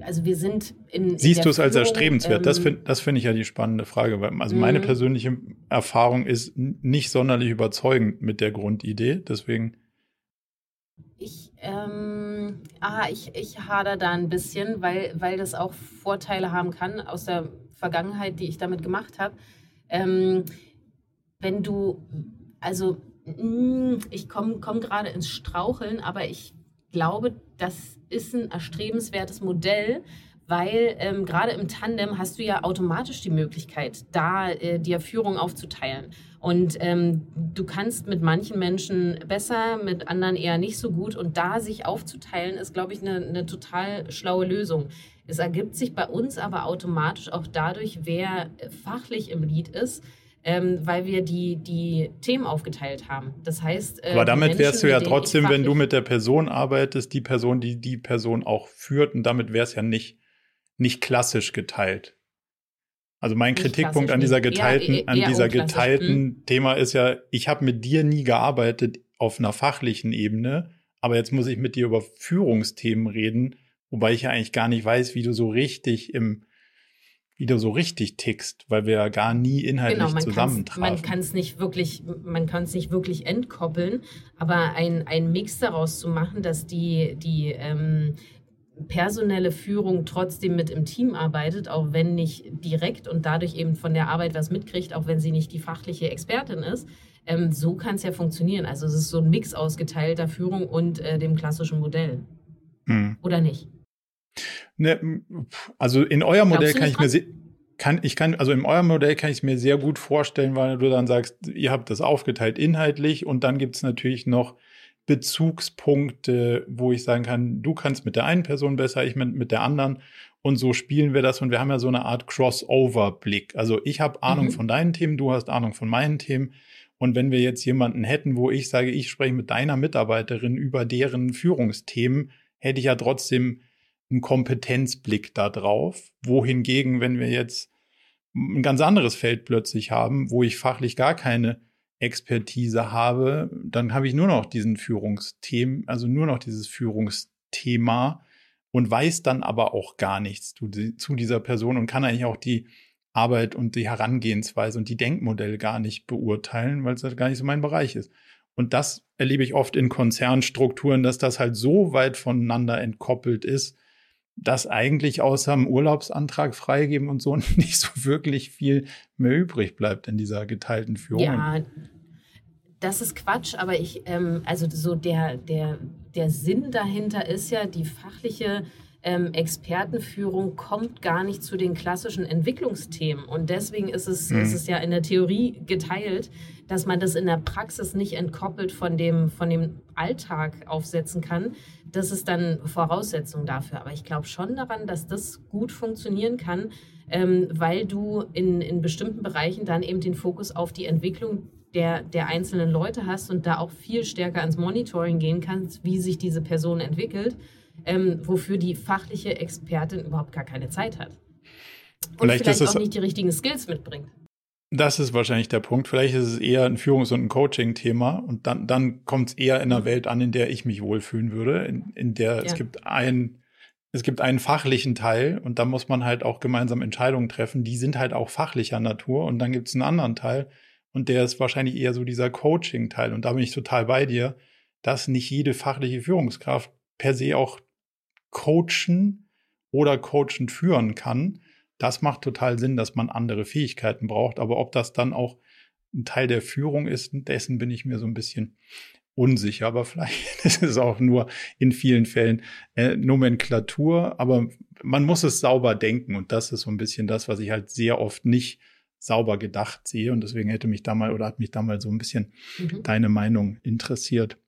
also wir sind in. Siehst du es als erstrebenswert? Ähm, das finde das find ich ja die spannende Frage. Also meine mhm. persönliche Erfahrung ist nicht sonderlich überzeugend mit der Grundidee. Deswegen. Ich, ähm, ah, ich, ich hader da ein bisschen, weil, weil das auch Vorteile haben kann aus der Vergangenheit, die ich damit gemacht habe. Ähm, wenn du, also ich komme komm gerade ins Straucheln, aber ich glaube, das ist ein erstrebenswertes Modell, weil ähm, gerade im Tandem hast du ja automatisch die Möglichkeit, da äh, dir Führung aufzuteilen. Und ähm, du kannst mit manchen Menschen besser, mit anderen eher nicht so gut. Und da sich aufzuteilen, ist, glaube ich, eine, eine total schlaue Lösung. Es ergibt sich bei uns aber automatisch auch dadurch, wer fachlich im Lied ist, ähm, weil wir die, die Themen aufgeteilt haben. Das heißt, äh, aber damit wärst du ja trotzdem, wenn du mit der Person arbeitest, die Person, die die Person auch führt, und damit wäre es ja nicht, nicht klassisch geteilt. Also mein Kritikpunkt an dieser geteilten, eher, eher, eher an dieser geteilten hm. Thema ist ja, ich habe mit dir nie gearbeitet auf einer fachlichen Ebene, aber jetzt muss ich mit dir über Führungsthemen reden, wobei ich ja eigentlich gar nicht weiß, wie du so richtig im wie du so richtig tickst, weil wir ja gar nie inhaltlich genau, zusammentrafen. Man kann es nicht wirklich, man kann es nicht wirklich entkoppeln, aber ein, ein Mix daraus zu machen, dass die, die ähm, personelle Führung trotzdem mit im Team arbeitet, auch wenn nicht direkt und dadurch eben von der Arbeit was mitkriegt, auch wenn sie nicht die fachliche Expertin ist. Ähm, so kann es ja funktionieren. Also es ist so ein Mix aus geteilter Führung und äh, dem klassischen Modell. Hm. Oder nicht? Ne, also in eurem Modell kann ich mir kann, ich kann, also in eurem Modell kann ich es mir sehr gut vorstellen, weil du dann sagst, ihr habt das aufgeteilt inhaltlich und dann gibt es natürlich noch Bezugspunkte, wo ich sagen kann, du kannst mit der einen Person besser, ich mit, mit der anderen. Und so spielen wir das und wir haben ja so eine Art Crossover-Blick. Also ich habe Ahnung mhm. von deinen Themen, du hast Ahnung von meinen Themen. Und wenn wir jetzt jemanden hätten, wo ich sage, ich spreche mit deiner Mitarbeiterin über deren Führungsthemen, hätte ich ja trotzdem einen Kompetenzblick da drauf. Wohingegen, wenn wir jetzt ein ganz anderes Feld plötzlich haben, wo ich fachlich gar keine Expertise habe, dann habe ich nur noch diesen Führungsthemen, also nur noch dieses Führungsthema und weiß dann aber auch gar nichts zu, zu dieser Person und kann eigentlich auch die Arbeit und die Herangehensweise und die Denkmodelle gar nicht beurteilen, weil es halt gar nicht so mein Bereich ist. Und das erlebe ich oft in Konzernstrukturen, dass das halt so weit voneinander entkoppelt ist, dass eigentlich außer dem Urlaubsantrag freigeben und so [laughs] nicht so wirklich viel mehr übrig bleibt in dieser geteilten Führung. Ja, das ist Quatsch, aber ich, ähm, also so der, der, der Sinn dahinter ist ja, die fachliche ähm, Expertenführung kommt gar nicht zu den klassischen Entwicklungsthemen. Und deswegen ist es, mhm. ist es ja in der Theorie geteilt, dass man das in der Praxis nicht entkoppelt von dem, von dem Alltag aufsetzen kann. Das ist dann Voraussetzung dafür. Aber ich glaube schon daran, dass das gut funktionieren kann, ähm, weil du in, in bestimmten Bereichen dann eben den Fokus auf die Entwicklung der, der einzelnen Leute hast und da auch viel stärker ans Monitoring gehen kannst, wie sich diese Person entwickelt, ähm, wofür die fachliche Expertin überhaupt gar keine Zeit hat. Und vielleicht, vielleicht auch nicht die richtigen Skills mitbringt. Das ist wahrscheinlich der Punkt. Vielleicht ist es eher ein Führungs- und ein Coaching-Thema und dann, dann kommt es eher in einer. Welt an, in der ich mich wohlfühlen würde, in, in der ja. es gibt ein es gibt einen fachlichen Teil und da muss man halt auch gemeinsam Entscheidungen treffen. Die sind halt auch fachlicher Natur und dann gibt es einen anderen Teil und der ist wahrscheinlich eher so dieser Coaching-Teil. Und da bin ich total bei dir, dass nicht jede fachliche Führungskraft per se auch coachen oder coachend führen kann. Das macht total Sinn, dass man andere Fähigkeiten braucht. Aber ob das dann auch ein Teil der Führung ist, dessen bin ich mir so ein bisschen unsicher. Aber vielleicht [laughs] ist es auch nur in vielen Fällen äh, Nomenklatur. Aber man muss es sauber denken. Und das ist so ein bisschen das, was ich halt sehr oft nicht sauber gedacht sehe. Und deswegen hätte mich da mal oder hat mich da mal so ein bisschen mhm. deine Meinung interessiert.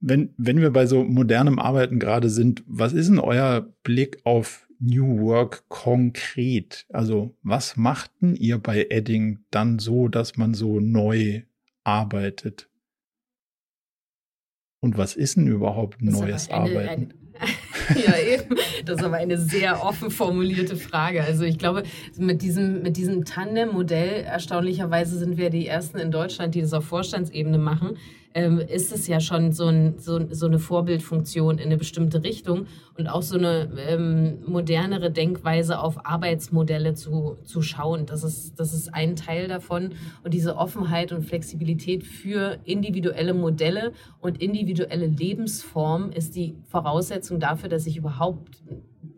Wenn, wenn wir bei so modernem Arbeiten gerade sind, was ist denn euer Blick auf New Work konkret? Also was machten ihr bei Edding dann so, dass man so neu arbeitet? Und was ist denn überhaupt neues eine, Arbeiten? Eine, [laughs] ja, eben. Das ist aber eine sehr offen formulierte Frage. Also ich glaube, mit diesem, mit diesem Tandem-Modell, erstaunlicherweise sind wir die Ersten in Deutschland, die das auf Vorstandsebene machen ähm, ist es ja schon so, ein, so, so, eine Vorbildfunktion in eine bestimmte Richtung und auch so eine ähm, modernere Denkweise auf Arbeitsmodelle zu, zu schauen. Das ist, das ist ein Teil davon. Und diese Offenheit und Flexibilität für individuelle Modelle und individuelle Lebensformen ist die Voraussetzung dafür, dass ich überhaupt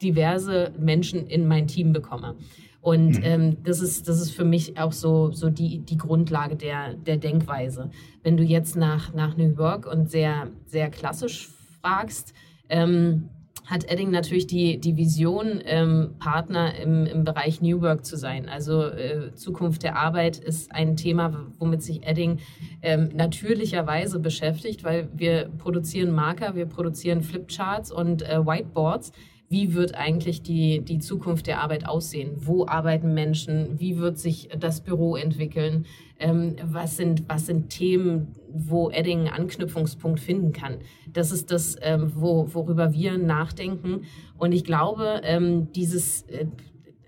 diverse Menschen in mein Team bekomme. Und mhm. ähm, das, ist, das ist für mich auch so, so die, die Grundlage der, der Denkweise. Wenn du jetzt nach, nach New York und sehr, sehr klassisch fragst, ähm, hat Edding natürlich die, die Vision, ähm, Partner im, im Bereich New Work zu sein. Also äh, Zukunft der Arbeit ist ein Thema, womit sich Edding ähm, natürlicherweise beschäftigt, weil wir produzieren Marker, wir produzieren Flipcharts und äh, Whiteboards wie wird eigentlich die, die Zukunft der Arbeit aussehen? Wo arbeiten Menschen? Wie wird sich das Büro entwickeln? Ähm, was, sind, was sind Themen, wo Edding einen Anknüpfungspunkt finden kann? Das ist das, ähm, wo, worüber wir nachdenken. Und ich glaube, ähm, dieses, äh,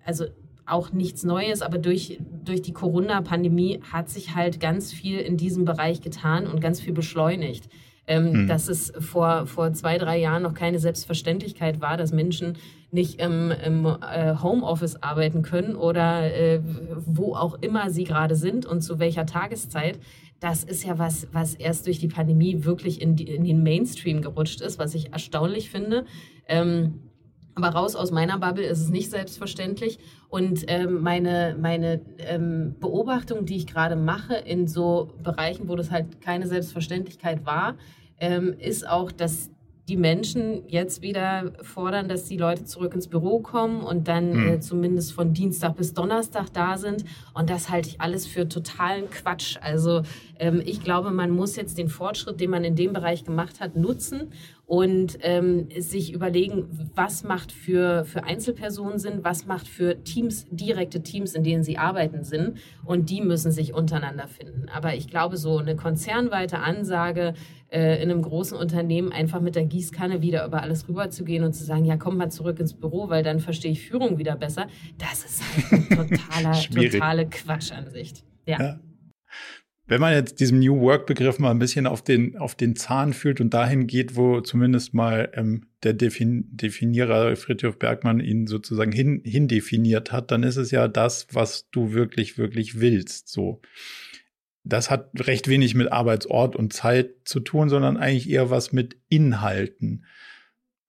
also auch nichts Neues, aber durch, durch die Corona-Pandemie hat sich halt ganz viel in diesem Bereich getan und ganz viel beschleunigt ähm, hm. dass es vor, vor zwei, drei Jahren noch keine Selbstverständlichkeit war, dass Menschen nicht im, im äh, Homeoffice arbeiten können oder äh, wo auch immer sie gerade sind und zu welcher Tageszeit. Das ist ja was, was erst durch die Pandemie wirklich in, die, in den Mainstream gerutscht ist, was ich erstaunlich finde. Ähm, aber raus aus meiner Bubble ist es nicht selbstverständlich. Und ähm, meine, meine ähm, Beobachtung, die ich gerade mache in so Bereichen, wo das halt keine Selbstverständlichkeit war, ähm, ist auch, dass die Menschen jetzt wieder fordern, dass die Leute zurück ins Büro kommen und dann mhm. äh, zumindest von Dienstag bis Donnerstag da sind. Und das halte ich alles für totalen Quatsch. Also ähm, ich glaube, man muss jetzt den Fortschritt, den man in dem Bereich gemacht hat, nutzen und ähm, sich überlegen, was macht für, für Einzelpersonen Sinn, was macht für Teams, direkte Teams, in denen sie arbeiten, Sinn. Und die müssen sich untereinander finden. Aber ich glaube, so eine konzernweite Ansage äh, in einem großen Unternehmen einfach mit der Gießkanne wieder über alles rüberzugehen und zu sagen, ja, komm mal zurück ins Büro, weil dann verstehe ich Führung wieder besser, das ist halt [laughs] totaler, totale Quatschansicht. ja. ja. Wenn man jetzt diesem New Work-Begriff mal ein bisschen auf den, auf den Zahn fühlt und dahin geht, wo zumindest mal ähm, der Defin Definierer Friedhof Bergmann ihn sozusagen hin, hindefiniert hat, dann ist es ja das, was du wirklich, wirklich willst. So. Das hat recht wenig mit Arbeitsort und Zeit zu tun, sondern eigentlich eher was mit Inhalten.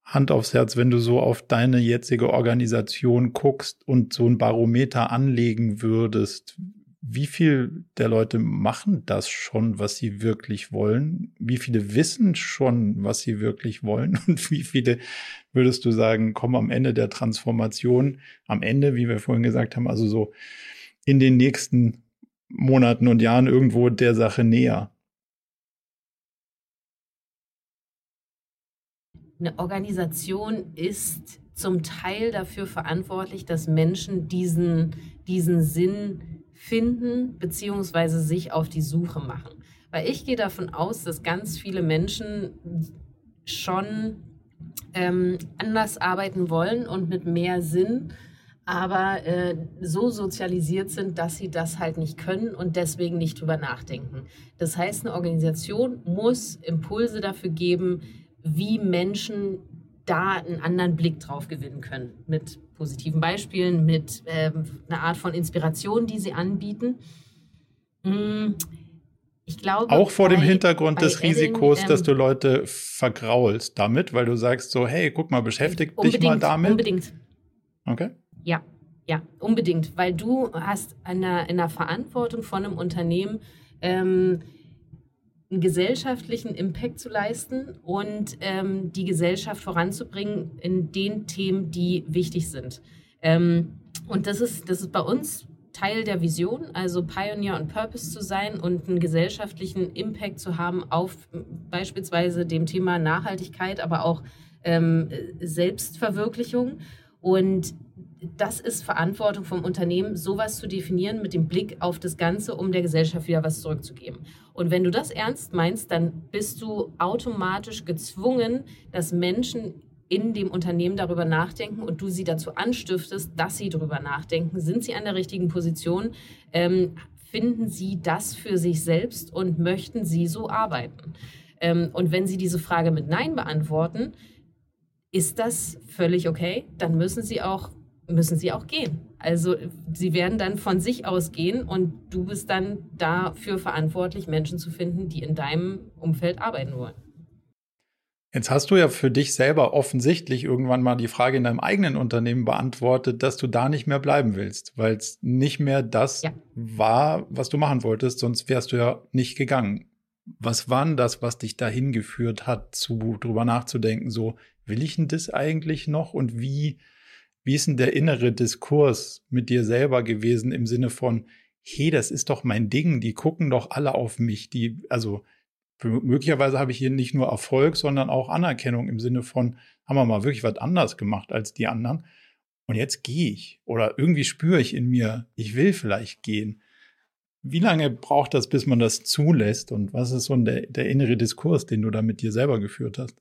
Hand aufs Herz, wenn du so auf deine jetzige Organisation guckst und so ein Barometer anlegen würdest, wie viel der Leute machen das schon, was sie wirklich wollen? Wie viele wissen schon, was sie wirklich wollen? [laughs] Und wie viele würdest du sagen, kommen am Ende der Transformation, am Ende, wie wir vorhin gesagt haben, also so in den nächsten Monaten und Jahren irgendwo der Sache näher? Eine Organisation ist zum Teil dafür verantwortlich, dass Menschen diesen, diesen Sinn finden beziehungsweise sich auf die Suche machen. Weil ich gehe davon aus, dass ganz viele Menschen schon ähm, anders arbeiten wollen und mit mehr Sinn, aber äh, so sozialisiert sind, dass sie das halt nicht können und deswegen nicht drüber nachdenken. Das heißt, eine Organisation muss Impulse dafür geben, wie Menschen da einen anderen Blick drauf gewinnen können. Mit positiven Beispielen, mit ähm, einer Art von Inspiration, die sie anbieten. Hm, ich glaube, auch vor bei, dem Hintergrund des Edding, Risikos, ähm, dass du Leute vergraulst damit, weil du sagst so, hey, guck mal, beschäftig dich mal damit. Unbedingt. Okay. Ja, ja, unbedingt, weil du hast in der, in der Verantwortung von einem Unternehmen ähm, einen gesellschaftlichen Impact zu leisten und ähm, die Gesellschaft voranzubringen in den Themen, die wichtig sind. Ähm, und das ist, das ist bei uns Teil der Vision, also Pioneer und Purpose zu sein und einen gesellschaftlichen Impact zu haben auf beispielsweise dem Thema Nachhaltigkeit, aber auch ähm, Selbstverwirklichung. Und das ist Verantwortung vom Unternehmen, sowas zu definieren mit dem Blick auf das Ganze, um der Gesellschaft wieder was zurückzugeben. Und wenn du das ernst meinst, dann bist du automatisch gezwungen, dass Menschen in dem Unternehmen darüber nachdenken und du sie dazu anstiftest, dass sie darüber nachdenken. Sind sie an der richtigen Position? Ähm, finden sie das für sich selbst und möchten sie so arbeiten? Ähm, und wenn sie diese Frage mit Nein beantworten, ist das völlig okay? Dann müssen sie auch müssen sie auch gehen. Also sie werden dann von sich aus gehen und du bist dann dafür verantwortlich, Menschen zu finden, die in deinem Umfeld arbeiten wollen. Jetzt hast du ja für dich selber offensichtlich irgendwann mal die Frage in deinem eigenen Unternehmen beantwortet, dass du da nicht mehr bleiben willst, weil es nicht mehr das ja. war, was du machen wolltest, sonst wärst du ja nicht gegangen. Was war denn das, was dich dahin geführt hat, zu drüber nachzudenken, so will ich denn das eigentlich noch und wie wie ist denn der innere Diskurs mit dir selber gewesen im Sinne von, hey, das ist doch mein Ding, die gucken doch alle auf mich, die, also möglicherweise habe ich hier nicht nur Erfolg, sondern auch Anerkennung im Sinne von, haben wir mal wirklich was anders gemacht als die anderen. Und jetzt gehe ich oder irgendwie spüre ich in mir, ich will vielleicht gehen. Wie lange braucht das, bis man das zulässt? Und was ist so der, der innere Diskurs, den du da mit dir selber geführt hast?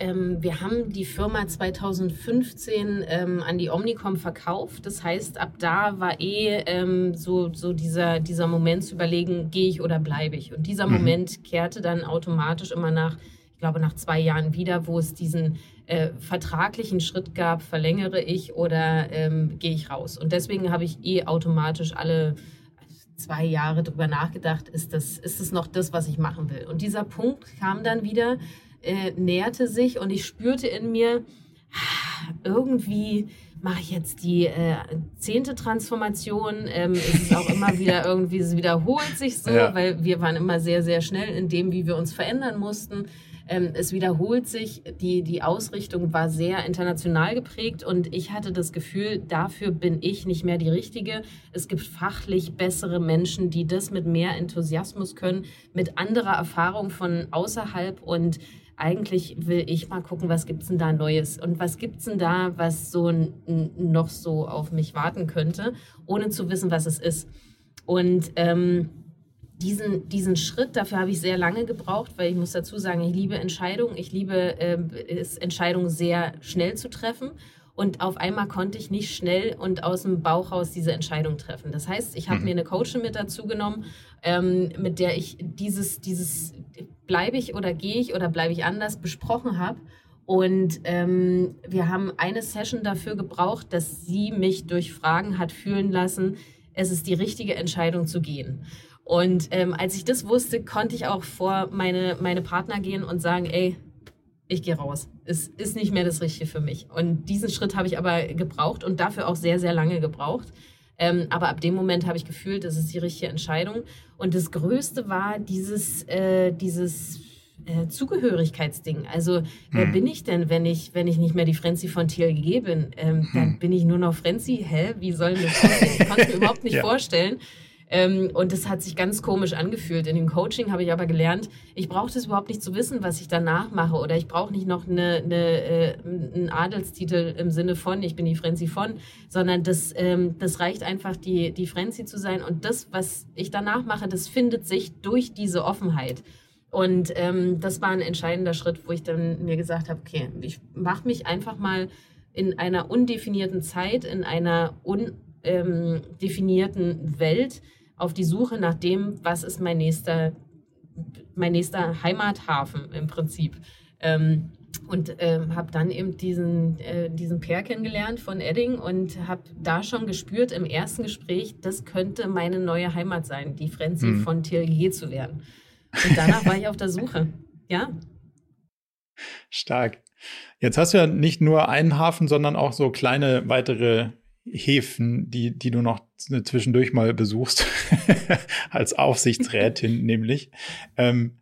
Ähm, wir haben die Firma 2015 ähm, an die Omnicom verkauft. Das heißt, ab da war eh ähm, so, so dieser, dieser Moment zu überlegen, gehe ich oder bleibe ich. Und dieser mhm. Moment kehrte dann automatisch immer nach, ich glaube, nach zwei Jahren wieder, wo es diesen äh, vertraglichen Schritt gab, verlängere ich oder ähm, gehe ich raus. Und deswegen habe ich eh automatisch alle zwei Jahre darüber nachgedacht, ist das, ist das noch das, was ich machen will? Und dieser Punkt kam dann wieder, äh, näherte sich und ich spürte in mir, irgendwie mache ich jetzt die äh, zehnte Transformation. Ähm, es ist auch immer [laughs] wieder irgendwie, es wiederholt sich so, ja. weil wir waren immer sehr, sehr schnell in dem, wie wir uns verändern mussten. Ähm, es wiederholt sich, die, die Ausrichtung war sehr international geprägt und ich hatte das Gefühl, dafür bin ich nicht mehr die Richtige. Es gibt fachlich bessere Menschen, die das mit mehr Enthusiasmus können, mit anderer Erfahrung von außerhalb und eigentlich will ich mal gucken, was gibt es denn da Neues und was gibt es denn da, was so noch so auf mich warten könnte, ohne zu wissen, was es ist. Und ähm, diesen, diesen Schritt, dafür habe ich sehr lange gebraucht, weil ich muss dazu sagen, ich liebe Entscheidungen. Ich liebe äh, es, Entscheidungen sehr schnell zu treffen. Und auf einmal konnte ich nicht schnell und aus dem Bauch raus diese Entscheidung treffen. Das heißt, ich habe mhm. mir eine Coachin mit dazu genommen, ähm, mit der ich dieses, dieses bleibe ich oder gehe ich oder bleibe ich anders besprochen habe. Und ähm, wir haben eine Session dafür gebraucht, dass sie mich durch Fragen hat fühlen lassen, es ist die richtige Entscheidung zu gehen. Und ähm, als ich das wusste, konnte ich auch vor meine, meine Partner gehen und sagen, ey, ich gehe raus. Es ist nicht mehr das Richtige für mich. Und diesen Schritt habe ich aber gebraucht und dafür auch sehr, sehr lange gebraucht. Ähm, aber ab dem Moment habe ich gefühlt, das ist die richtige Entscheidung. Und das Größte war dieses, äh, dieses äh, Zugehörigkeitsding. Also, wer hm. bin ich denn, wenn ich, wenn ich nicht mehr die Frenzy von TLG bin? Ähm, hm. Dann bin ich nur noch Frenzy. Hä? Wie soll das aussehen? Ich konnte mir [laughs] überhaupt nicht ja. vorstellen. Ähm, und das hat sich ganz komisch angefühlt. In dem Coaching habe ich aber gelernt, ich brauche das überhaupt nicht zu wissen, was ich danach mache. Oder ich brauche nicht noch eine, eine, äh, einen Adelstitel im Sinne von, ich bin die Frenzi von, sondern das, ähm, das reicht einfach, die, die Frenzi zu sein. Und das, was ich danach mache, das findet sich durch diese Offenheit. Und ähm, das war ein entscheidender Schritt, wo ich dann mir gesagt habe, okay, ich mache mich einfach mal in einer undefinierten Zeit, in einer undefinierten ähm, Welt auf die Suche nach dem, was ist mein nächster, mein nächster Heimathafen im Prinzip. Ähm, und ähm, habe dann eben diesen, äh, diesen Pair kennengelernt von Edding und habe da schon gespürt im ersten Gespräch, das könnte meine neue Heimat sein, die Frenzy mhm. von TLG zu werden. Und danach war ich auf der Suche. [laughs] Ja. Stark. Jetzt hast du ja nicht nur einen Hafen, sondern auch so kleine weitere Häfen, die, die du noch zwischendurch mal besuchst, [laughs] als Aufsichtsrätin [laughs] nämlich. Ähm,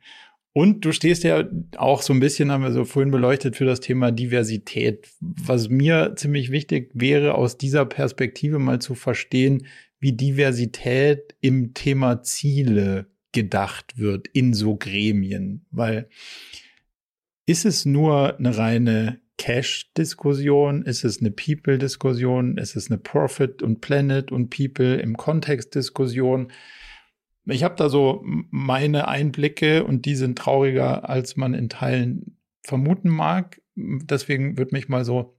und du stehst ja auch so ein bisschen, haben wir so vorhin beleuchtet, für das Thema Diversität. Was mir ziemlich wichtig wäre, aus dieser Perspektive mal zu verstehen, wie Diversität im Thema Ziele gedacht wird in so Gremien. Weil ist es nur eine reine Cash-Diskussion? Ist es eine People-Diskussion? Ist es eine Profit und Planet und People im Kontext-Diskussion? Ich habe da so meine Einblicke und die sind trauriger, als man in Teilen vermuten mag. Deswegen würde mich mal so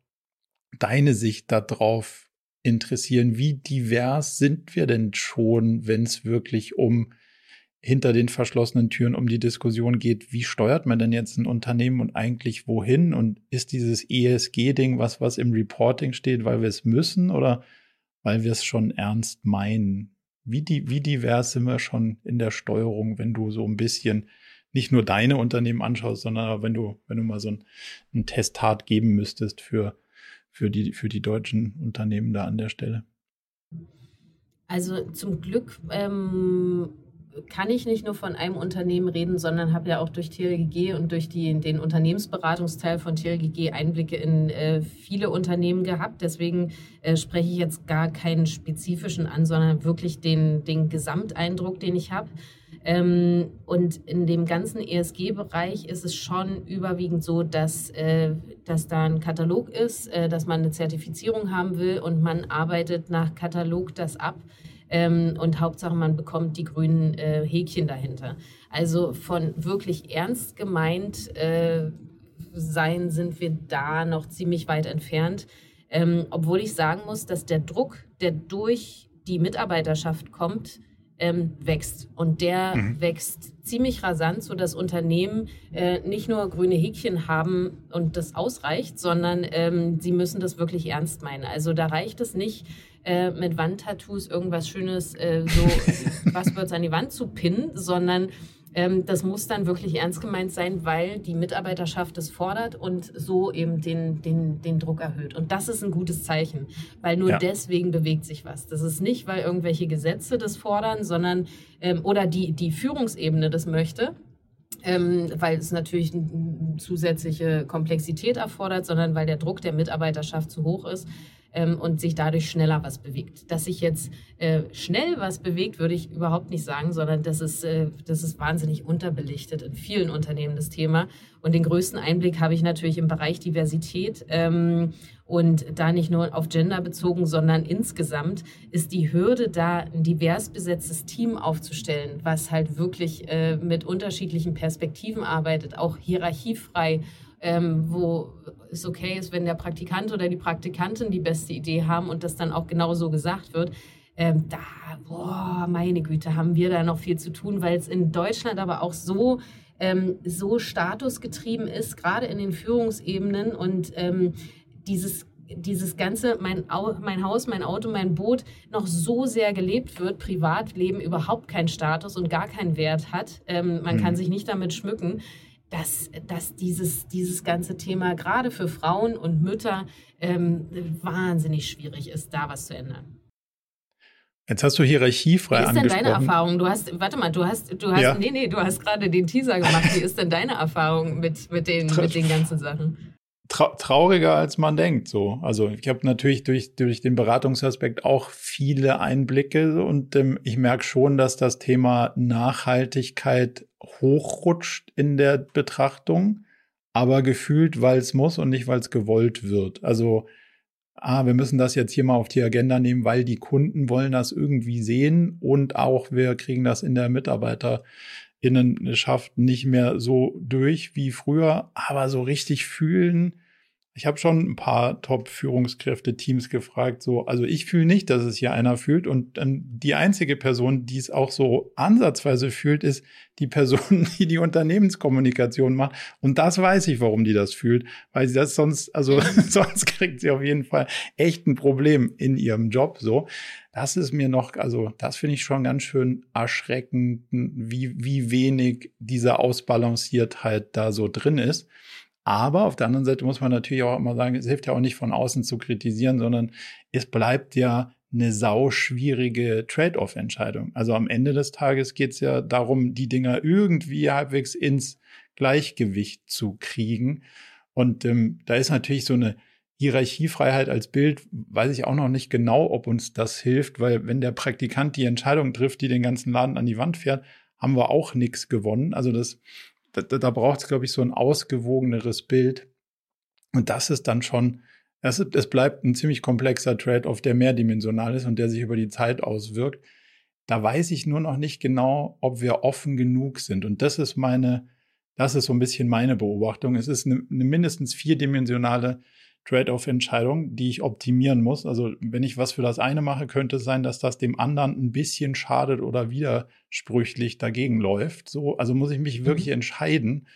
deine Sicht darauf interessieren. Wie divers sind wir denn schon, wenn es wirklich um hinter den verschlossenen Türen um die Diskussion geht, wie steuert man denn jetzt ein Unternehmen und eigentlich wohin? Und ist dieses ESG-Ding was, was im Reporting steht, weil wir es müssen oder weil wir es schon ernst meinen? Wie, die, wie divers sind wir schon in der Steuerung, wenn du so ein bisschen nicht nur deine Unternehmen anschaust, sondern wenn du, wenn du mal so ein, ein Testat geben müsstest für, für, die, für die deutschen Unternehmen da an der Stelle? Also zum Glück ähm, kann ich nicht nur von einem Unternehmen reden, sondern habe ja auch durch TLGG und durch die, den Unternehmensberatungsteil von TLGG Einblicke in äh, viele Unternehmen gehabt. Deswegen äh, spreche ich jetzt gar keinen spezifischen an, sondern wirklich den, den Gesamteindruck, den ich habe. Ähm, und in dem ganzen ESG-Bereich ist es schon überwiegend so, dass, äh, dass da ein Katalog ist, äh, dass man eine Zertifizierung haben will und man arbeitet nach Katalog das ab. Ähm, und Hauptsache, man bekommt die grünen äh, Häkchen dahinter. Also von wirklich ernst gemeint äh, sein sind wir da noch ziemlich weit entfernt. Ähm, obwohl ich sagen muss, dass der Druck, der durch die Mitarbeiterschaft kommt, ähm, wächst. Und der mhm. wächst ziemlich rasant, sodass Unternehmen äh, nicht nur grüne Häkchen haben und das ausreicht, sondern ähm, sie müssen das wirklich ernst meinen. Also da reicht es nicht, äh, mit Wandtattoos irgendwas Schönes, äh, so [laughs] Buzzwords an die Wand zu pinnen, sondern ähm, das muss dann wirklich ernst gemeint sein, weil die Mitarbeiterschaft es fordert und so eben den, den, den Druck erhöht. Und das ist ein gutes Zeichen, weil nur ja. deswegen bewegt sich was. Das ist nicht, weil irgendwelche Gesetze das fordern, sondern ähm, oder die, die Führungsebene das möchte, ähm, weil es natürlich eine zusätzliche Komplexität erfordert, sondern weil der Druck der Mitarbeiterschaft zu hoch ist ähm, und sich dadurch schneller was bewegt. Dass sich jetzt äh, schnell was bewegt, würde ich überhaupt nicht sagen, sondern das ist, äh, das ist wahnsinnig unterbelichtet in vielen Unternehmen das Thema. Und den größten Einblick habe ich natürlich im Bereich Diversität. Ähm, und da nicht nur auf Gender bezogen, sondern insgesamt ist die Hürde da, ein divers besetztes Team aufzustellen, was halt wirklich äh, mit unterschiedlichen Perspektiven arbeitet, auch hierarchiefrei ähm, wo es okay ist, wenn der Praktikant oder die Praktikantin die beste Idee haben und das dann auch genau so gesagt wird. Ähm, da, boah, meine Güte, haben wir da noch viel zu tun, weil es in Deutschland aber auch so, ähm, so statusgetrieben ist, gerade in den Führungsebenen und ähm, dieses dieses ganze, mein, Au mein Haus, mein Auto, mein Boot noch so sehr gelebt wird, Privatleben überhaupt keinen Status und gar keinen Wert hat. Ähm, man mhm. kann sich nicht damit schmücken dass, dass dieses, dieses ganze Thema gerade für Frauen und Mütter ähm, wahnsinnig schwierig ist, da was zu ändern. Jetzt hast du hierarchiefrei angesprochen. Wie ist denn deine Erfahrung? Du hast, warte mal, du hast, du hast, ja. nee, nee, du hast gerade den Teaser gemacht. Wie ist denn deine Erfahrung mit, mit, den, mit den ganzen Sachen? Tra trauriger, als man denkt. So, also ich habe natürlich durch durch den Beratungsaspekt auch viele Einblicke und ähm, ich merke schon, dass das Thema Nachhaltigkeit hochrutscht in der Betrachtung, aber gefühlt, weil es muss und nicht, weil es gewollt wird. Also ah, wir müssen das jetzt hier mal auf die Agenda nehmen, weil die Kunden wollen das irgendwie sehen und auch wir kriegen das in der Mitarbeiter Innenschaft nicht mehr so durch wie früher, aber so richtig fühlen. Ich habe schon ein paar Top-Führungskräfte-Teams gefragt, so, also ich fühle nicht, dass es hier einer fühlt. Und dann die einzige Person, die es auch so ansatzweise fühlt, ist die Person, [laughs] die die Unternehmenskommunikation macht. Und das weiß ich, warum die das fühlt, weil sie das sonst, also [laughs] sonst kriegt sie auf jeden Fall echt ein Problem in ihrem Job, so das ist mir noch, also das finde ich schon ganz schön erschreckend, wie, wie wenig diese Ausbalanciertheit da so drin ist. Aber auf der anderen Seite muss man natürlich auch immer sagen, es hilft ja auch nicht von außen zu kritisieren, sondern es bleibt ja eine sauschwierige Trade-off-Entscheidung. Also am Ende des Tages geht es ja darum, die Dinger irgendwie halbwegs ins Gleichgewicht zu kriegen. Und ähm, da ist natürlich so eine Hierarchiefreiheit als Bild weiß ich auch noch nicht genau, ob uns das hilft, weil wenn der Praktikant die Entscheidung trifft, die den ganzen Laden an die Wand fährt, haben wir auch nichts gewonnen. Also das, da, da braucht es, glaube ich, so ein ausgewogeneres Bild. Und das ist dann schon, es, es bleibt ein ziemlich komplexer Trade-off, der mehrdimensional ist und der sich über die Zeit auswirkt. Da weiß ich nur noch nicht genau, ob wir offen genug sind. Und das ist meine, das ist so ein bisschen meine Beobachtung. Es ist eine, eine mindestens vierdimensionale Trade-off-Entscheidung, die ich optimieren muss. Also wenn ich was für das eine mache, könnte es sein, dass das dem anderen ein bisschen schadet oder widersprüchlich dagegen läuft. So, also muss ich mich mhm. wirklich entscheiden.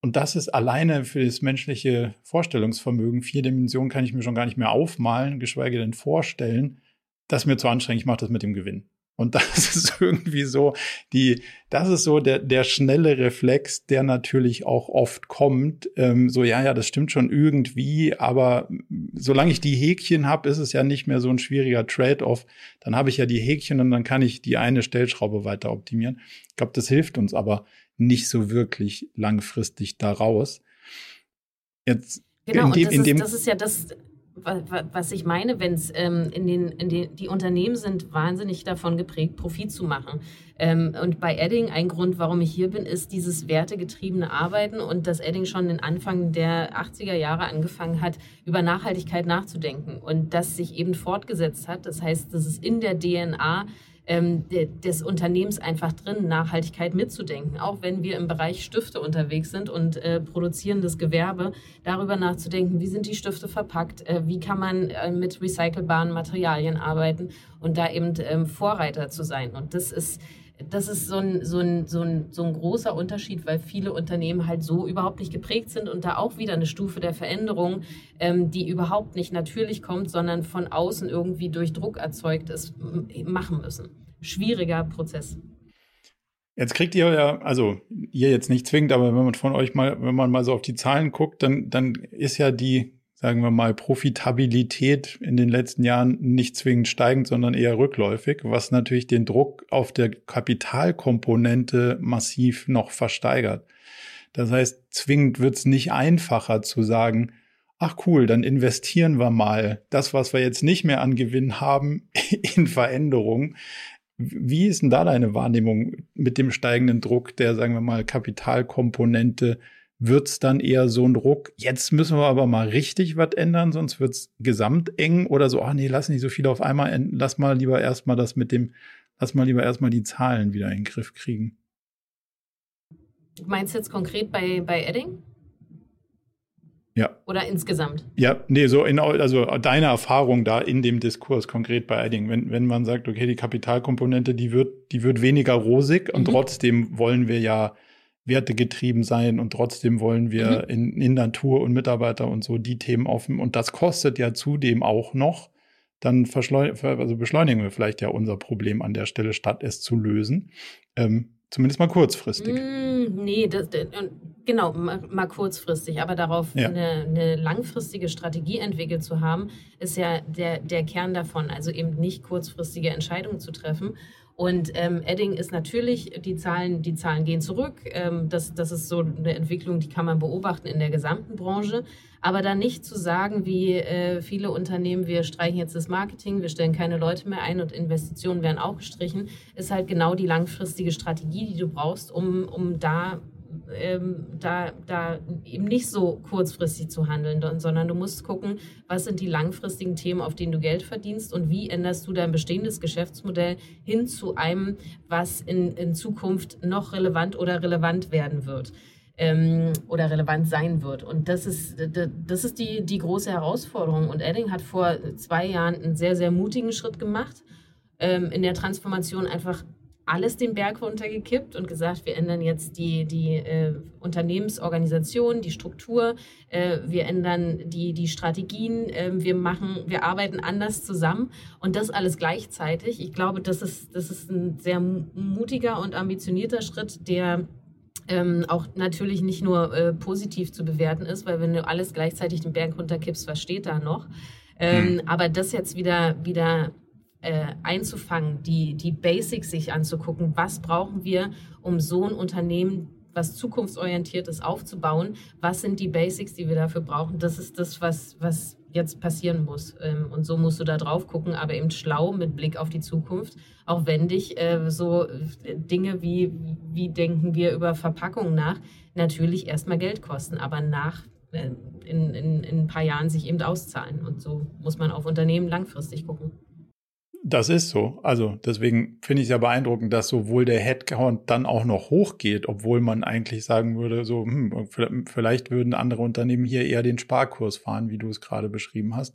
Und das ist alleine für das menschliche Vorstellungsvermögen. Vier Dimensionen kann ich mir schon gar nicht mehr aufmalen, geschweige denn vorstellen. Das ist mir zu anstrengend. Ich mache das mit dem Gewinn. Und [laughs] das ist irgendwie so die, das ist so der, der schnelle Reflex, der natürlich auch oft kommt. Ähm, so, ja, ja, das stimmt schon irgendwie, aber solange ich die Häkchen habe, ist es ja nicht mehr so ein schwieriger Trade-off. Dann habe ich ja die Häkchen und dann kann ich die eine Stellschraube weiter optimieren. Ich glaube, das hilft uns aber nicht so wirklich langfristig daraus. Jetzt Genau, in dem, und das, ist, das ist ja das, was ich meine, wenn es ähm, in den, in den, die Unternehmen sind wahnsinnig davon geprägt, Profit zu machen. Ähm, und bei Edding, ein Grund, warum ich hier bin, ist dieses wertegetriebene Arbeiten und dass Edding schon den Anfang der 80er Jahre angefangen hat, über Nachhaltigkeit nachzudenken und das sich eben fortgesetzt hat. Das heißt, das ist in der DNA ähm, des Unternehmens einfach drin, Nachhaltigkeit mitzudenken. Auch wenn wir im Bereich Stifte unterwegs sind und äh, produzierendes Gewerbe, darüber nachzudenken, wie sind die Stifte verpackt, äh, wie kann man äh, mit recycelbaren Materialien arbeiten und da eben ähm, Vorreiter zu sein. Und das ist das ist so ein, so, ein, so, ein, so ein großer Unterschied, weil viele Unternehmen halt so überhaupt nicht geprägt sind und da auch wieder eine Stufe der Veränderung, ähm, die überhaupt nicht natürlich kommt, sondern von außen irgendwie durch Druck erzeugt ist, machen müssen. Schwieriger Prozess. Jetzt kriegt ihr ja, also ihr jetzt nicht zwingend, aber wenn man von euch mal, wenn man mal so auf die Zahlen guckt, dann, dann ist ja die sagen wir mal, Profitabilität in den letzten Jahren nicht zwingend steigend, sondern eher rückläufig, was natürlich den Druck auf der Kapitalkomponente massiv noch versteigert. Das heißt, zwingend wird es nicht einfacher zu sagen, ach cool, dann investieren wir mal das, was wir jetzt nicht mehr an Gewinn haben, [laughs] in Veränderung. Wie ist denn da deine Wahrnehmung mit dem steigenden Druck der, sagen wir mal, Kapitalkomponente wird's dann eher so ein Druck, jetzt müssen wir aber mal richtig was ändern, sonst wird's gesamteng oder so, ach nee, lass nicht so viel auf einmal, enden, lass mal lieber erstmal das mit dem, lass mal lieber erstmal die Zahlen wieder in den Griff kriegen. Du meinst jetzt konkret bei, bei Edding? Ja. Oder insgesamt? Ja, nee, so in, also deine Erfahrung da in dem Diskurs konkret bei Edding, wenn, wenn man sagt, okay, die Kapitalkomponente, die wird, die wird weniger rosig und mhm. trotzdem wollen wir ja wertegetrieben sein und trotzdem wollen wir mhm. in, in Natur und Mitarbeiter und so die Themen offen. Und das kostet ja zudem auch noch. Dann also beschleunigen wir vielleicht ja unser Problem an der Stelle, statt es zu lösen. Ähm, zumindest mal kurzfristig. Mm, nee, das, Genau, mal kurzfristig, aber darauf ja. eine, eine, langfristige Strategie entwickelt zu haben, ist ja der, der Kern davon. Also eben nicht kurzfristige Entscheidungen zu treffen. Und ähm, Edding ist natürlich, die Zahlen, die Zahlen gehen zurück. Ähm, das, das ist so eine Entwicklung, die kann man beobachten in der gesamten Branche. Aber dann nicht zu sagen, wie äh, viele Unternehmen, wir streichen jetzt das Marketing, wir stellen keine Leute mehr ein und Investitionen werden auch gestrichen, ist halt genau die langfristige Strategie, die du brauchst, um, um da ähm, da, da eben nicht so kurzfristig zu handeln, sondern du musst gucken, was sind die langfristigen Themen, auf denen du Geld verdienst und wie änderst du dein bestehendes Geschäftsmodell hin zu einem, was in, in Zukunft noch relevant oder relevant werden wird ähm, oder relevant sein wird. Und das ist, das ist die, die große Herausforderung. Und Edding hat vor zwei Jahren einen sehr, sehr mutigen Schritt gemacht, ähm, in der Transformation einfach alles den Berg runtergekippt und gesagt, wir ändern jetzt die, die äh, Unternehmensorganisation, die Struktur, äh, wir ändern die, die Strategien, äh, wir machen, wir arbeiten anders zusammen und das alles gleichzeitig. Ich glaube, das ist, das ist ein sehr mutiger und ambitionierter Schritt, der ähm, auch natürlich nicht nur äh, positiv zu bewerten ist, weil wenn du alles gleichzeitig den Berg runterkippst, was steht da noch? Ähm, mhm. Aber das jetzt wieder, wieder äh, einzufangen, die, die Basics sich anzugucken. Was brauchen wir, um so ein Unternehmen, was zukunftsorientiertes aufzubauen? Was sind die Basics, die wir dafür brauchen? Das ist das, was, was jetzt passieren muss. Ähm, und so musst du da drauf gucken, aber eben schlau mit Blick auf die Zukunft. Auch wenn dich äh, so äh, Dinge wie, wie denken wir über Verpackungen nach, natürlich erstmal Geld kosten, aber nach äh, in, in, in ein paar Jahren sich eben auszahlen. Und so muss man auf Unternehmen langfristig gucken. Das ist so. Also deswegen finde ich es ja beeindruckend, dass sowohl der Headcount dann auch noch hochgeht, obwohl man eigentlich sagen würde, so hm, vielleicht würden andere Unternehmen hier eher den Sparkurs fahren, wie du es gerade beschrieben hast.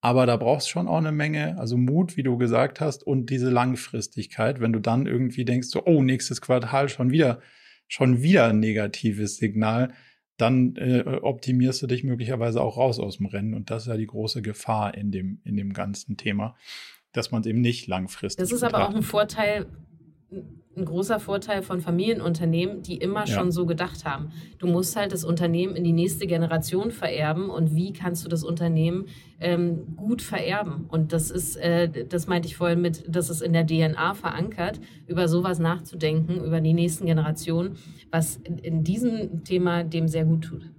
Aber da brauchst schon auch eine Menge, also Mut, wie du gesagt hast, und diese Langfristigkeit, wenn du dann irgendwie denkst, so, oh, nächstes Quartal schon wieder, schon wieder ein negatives Signal, dann äh, optimierst du dich möglicherweise auch raus aus dem Rennen. Und das ist ja die große Gefahr in dem, in dem ganzen Thema dass man es eben nicht langfristig. Das ist aber auch ein Vorteil, ein großer Vorteil von Familienunternehmen, die immer ja. schon so gedacht haben. Du musst halt das Unternehmen in die nächste Generation vererben und wie kannst du das Unternehmen ähm, gut vererben? Und das ist, äh, das meinte ich vorhin mit, das ist in der DNA verankert, über sowas nachzudenken, über die nächsten Generationen, was in, in diesem Thema dem sehr gut tut.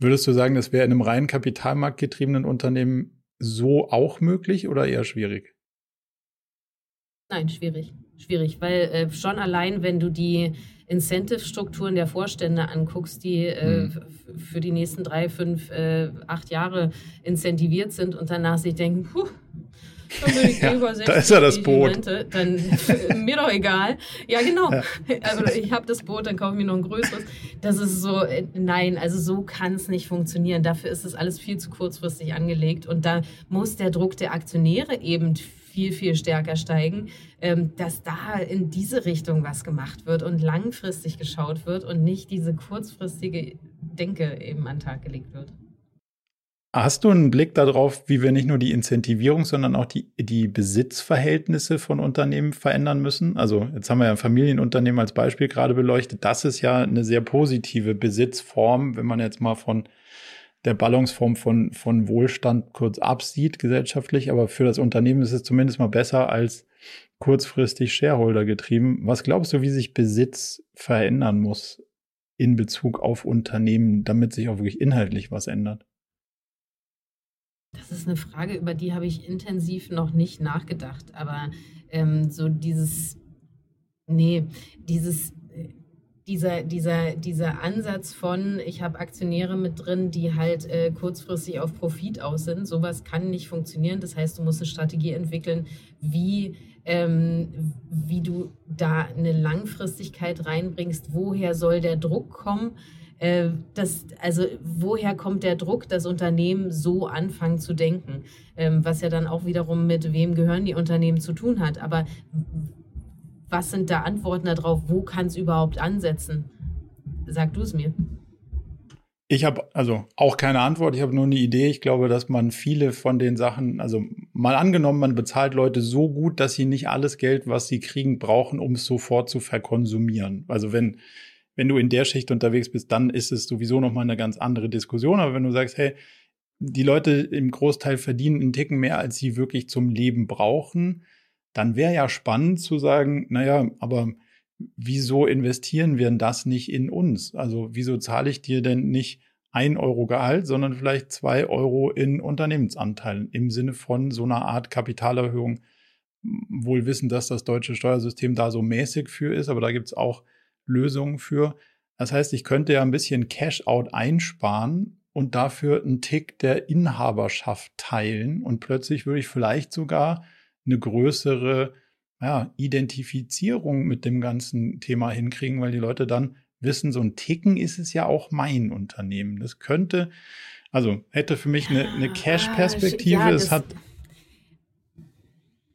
Würdest du sagen, das wäre in einem rein kapitalmarktgetriebenen Unternehmen so auch möglich oder eher schwierig? Nein, schwierig. Schwierig, weil äh, schon allein, wenn du die Incentive-Strukturen der Vorstände anguckst, die äh, mhm. für die nächsten drei, fünf, äh, acht Jahre incentiviert sind und danach sich denken, puh, dann bin ich [laughs] ja, über 60 da ist ja das Boot. Rente, dann mir doch egal. Ja, genau. Ja. [laughs] Also ich habe das Boot, dann kaufe ich mir noch ein größeres. Das ist so, äh, nein, also so kann es nicht funktionieren. Dafür ist das alles viel zu kurzfristig angelegt und da muss der Druck der Aktionäre eben viel, viel stärker steigen, ähm, dass da in diese Richtung was gemacht wird und langfristig geschaut wird und nicht diese kurzfristige Denke eben an den Tag gelegt wird. Hast du einen Blick darauf, wie wir nicht nur die Incentivierung, sondern auch die, die Besitzverhältnisse von Unternehmen verändern müssen? Also jetzt haben wir ja ein Familienunternehmen als Beispiel gerade beleuchtet. Das ist ja eine sehr positive Besitzform, wenn man jetzt mal von der Ballungsform von, von Wohlstand kurz absieht gesellschaftlich, aber für das Unternehmen ist es zumindest mal besser als kurzfristig Shareholder getrieben. Was glaubst du, wie sich Besitz verändern muss in Bezug auf Unternehmen, damit sich auch wirklich inhaltlich was ändert? Das ist eine Frage, über die habe ich intensiv noch nicht nachgedacht. Aber ähm, so dieses, nee, dieses dieser, dieser, dieser Ansatz von, ich habe Aktionäre mit drin, die halt äh, kurzfristig auf Profit aus sind, sowas kann nicht funktionieren. Das heißt, du musst eine Strategie entwickeln, wie, ähm, wie du da eine Langfristigkeit reinbringst. Woher soll der Druck kommen? Äh, das, also woher kommt der Druck, das Unternehmen so anfangen zu denken? Ähm, was ja dann auch wiederum mit wem gehören die Unternehmen zu tun hat. Aber was sind da Antworten darauf? Wo kann es überhaupt ansetzen? Sag du es mir. Ich habe also auch keine Antwort, ich habe nur eine Idee. Ich glaube, dass man viele von den Sachen, also mal angenommen, man bezahlt Leute so gut, dass sie nicht alles Geld, was sie kriegen, brauchen, um es sofort zu verkonsumieren. Also wenn wenn du in der Schicht unterwegs bist, dann ist es sowieso nochmal eine ganz andere Diskussion. Aber wenn du sagst, hey, die Leute im Großteil verdienen einen Ticken mehr, als sie wirklich zum Leben brauchen, dann wäre ja spannend zu sagen, naja, aber wieso investieren wir denn das nicht in uns? Also wieso zahle ich dir denn nicht ein Euro Gehalt, sondern vielleicht zwei Euro in Unternehmensanteilen im Sinne von so einer Art Kapitalerhöhung. Wohl wissen, dass das deutsche Steuersystem da so mäßig für ist, aber da gibt es auch Lösungen für. Das heißt, ich könnte ja ein bisschen Cash-out einsparen und dafür einen Tick der Inhaberschaft teilen und plötzlich würde ich vielleicht sogar eine größere ja, Identifizierung mit dem ganzen Thema hinkriegen, weil die Leute dann wissen, so ein Ticken ist es ja auch mein Unternehmen. Das könnte, also hätte für mich eine, eine Cash-Perspektive. Ja, es hat.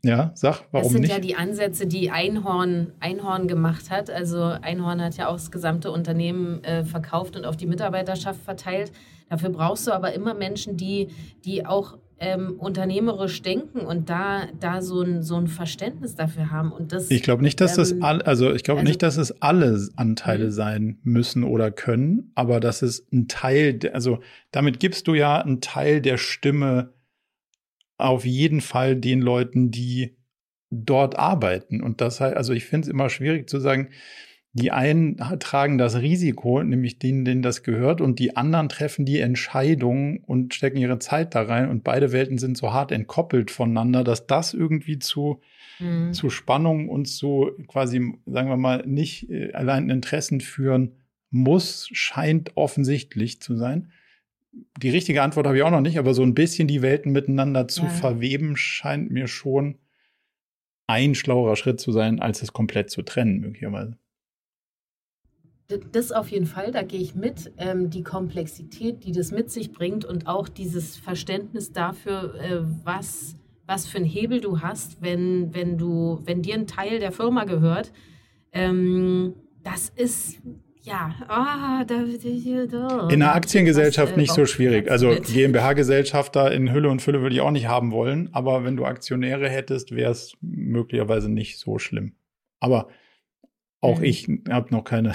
Ja, sag, warum nicht? Das sind nicht? ja die Ansätze, die Einhorn, Einhorn gemacht hat. Also Einhorn hat ja auch das gesamte Unternehmen äh, verkauft und auf die Mitarbeiterschaft verteilt. Dafür brauchst du aber immer Menschen, die, die auch ähm, unternehmerisch denken und da, da so, ein, so ein Verständnis dafür haben. Und das, ich glaube nicht, dass ähm, das all, also ich glaube also, nicht, dass es alle Anteile mhm. sein müssen oder können, aber das ist ein Teil, also damit gibst du ja einen Teil der Stimme auf jeden Fall den Leuten, die dort arbeiten. Und das heißt, also ich finde es immer schwierig zu sagen, die einen tragen das Risiko, nämlich denen, denen das gehört, und die anderen treffen die Entscheidung und stecken ihre Zeit da rein. Und beide Welten sind so hart entkoppelt voneinander, dass das irgendwie zu, mhm. zu Spannung und zu quasi, sagen wir mal, nicht äh, allein Interessen führen muss, scheint offensichtlich zu sein. Die richtige Antwort habe ich auch noch nicht, aber so ein bisschen die Welten miteinander zu ja. verweben, scheint mir schon ein schlauerer Schritt zu sein, als es komplett zu trennen, möglicherweise. Das auf jeden Fall, da gehe ich mit. Ähm, die Komplexität, die das mit sich bringt und auch dieses Verständnis dafür, äh, was, was für einen Hebel du hast, wenn, wenn, du, wenn dir ein Teil der Firma gehört. Ähm, das ist ja, ah, da, da, da. In einer Aktiengesellschaft das, äh, nicht so schwierig. Also GmbH-Gesellschafter in Hülle und Fülle würde ich auch nicht haben wollen, aber wenn du Aktionäre hättest, wäre es möglicherweise nicht so schlimm. Aber auch mhm. ich habe noch keine.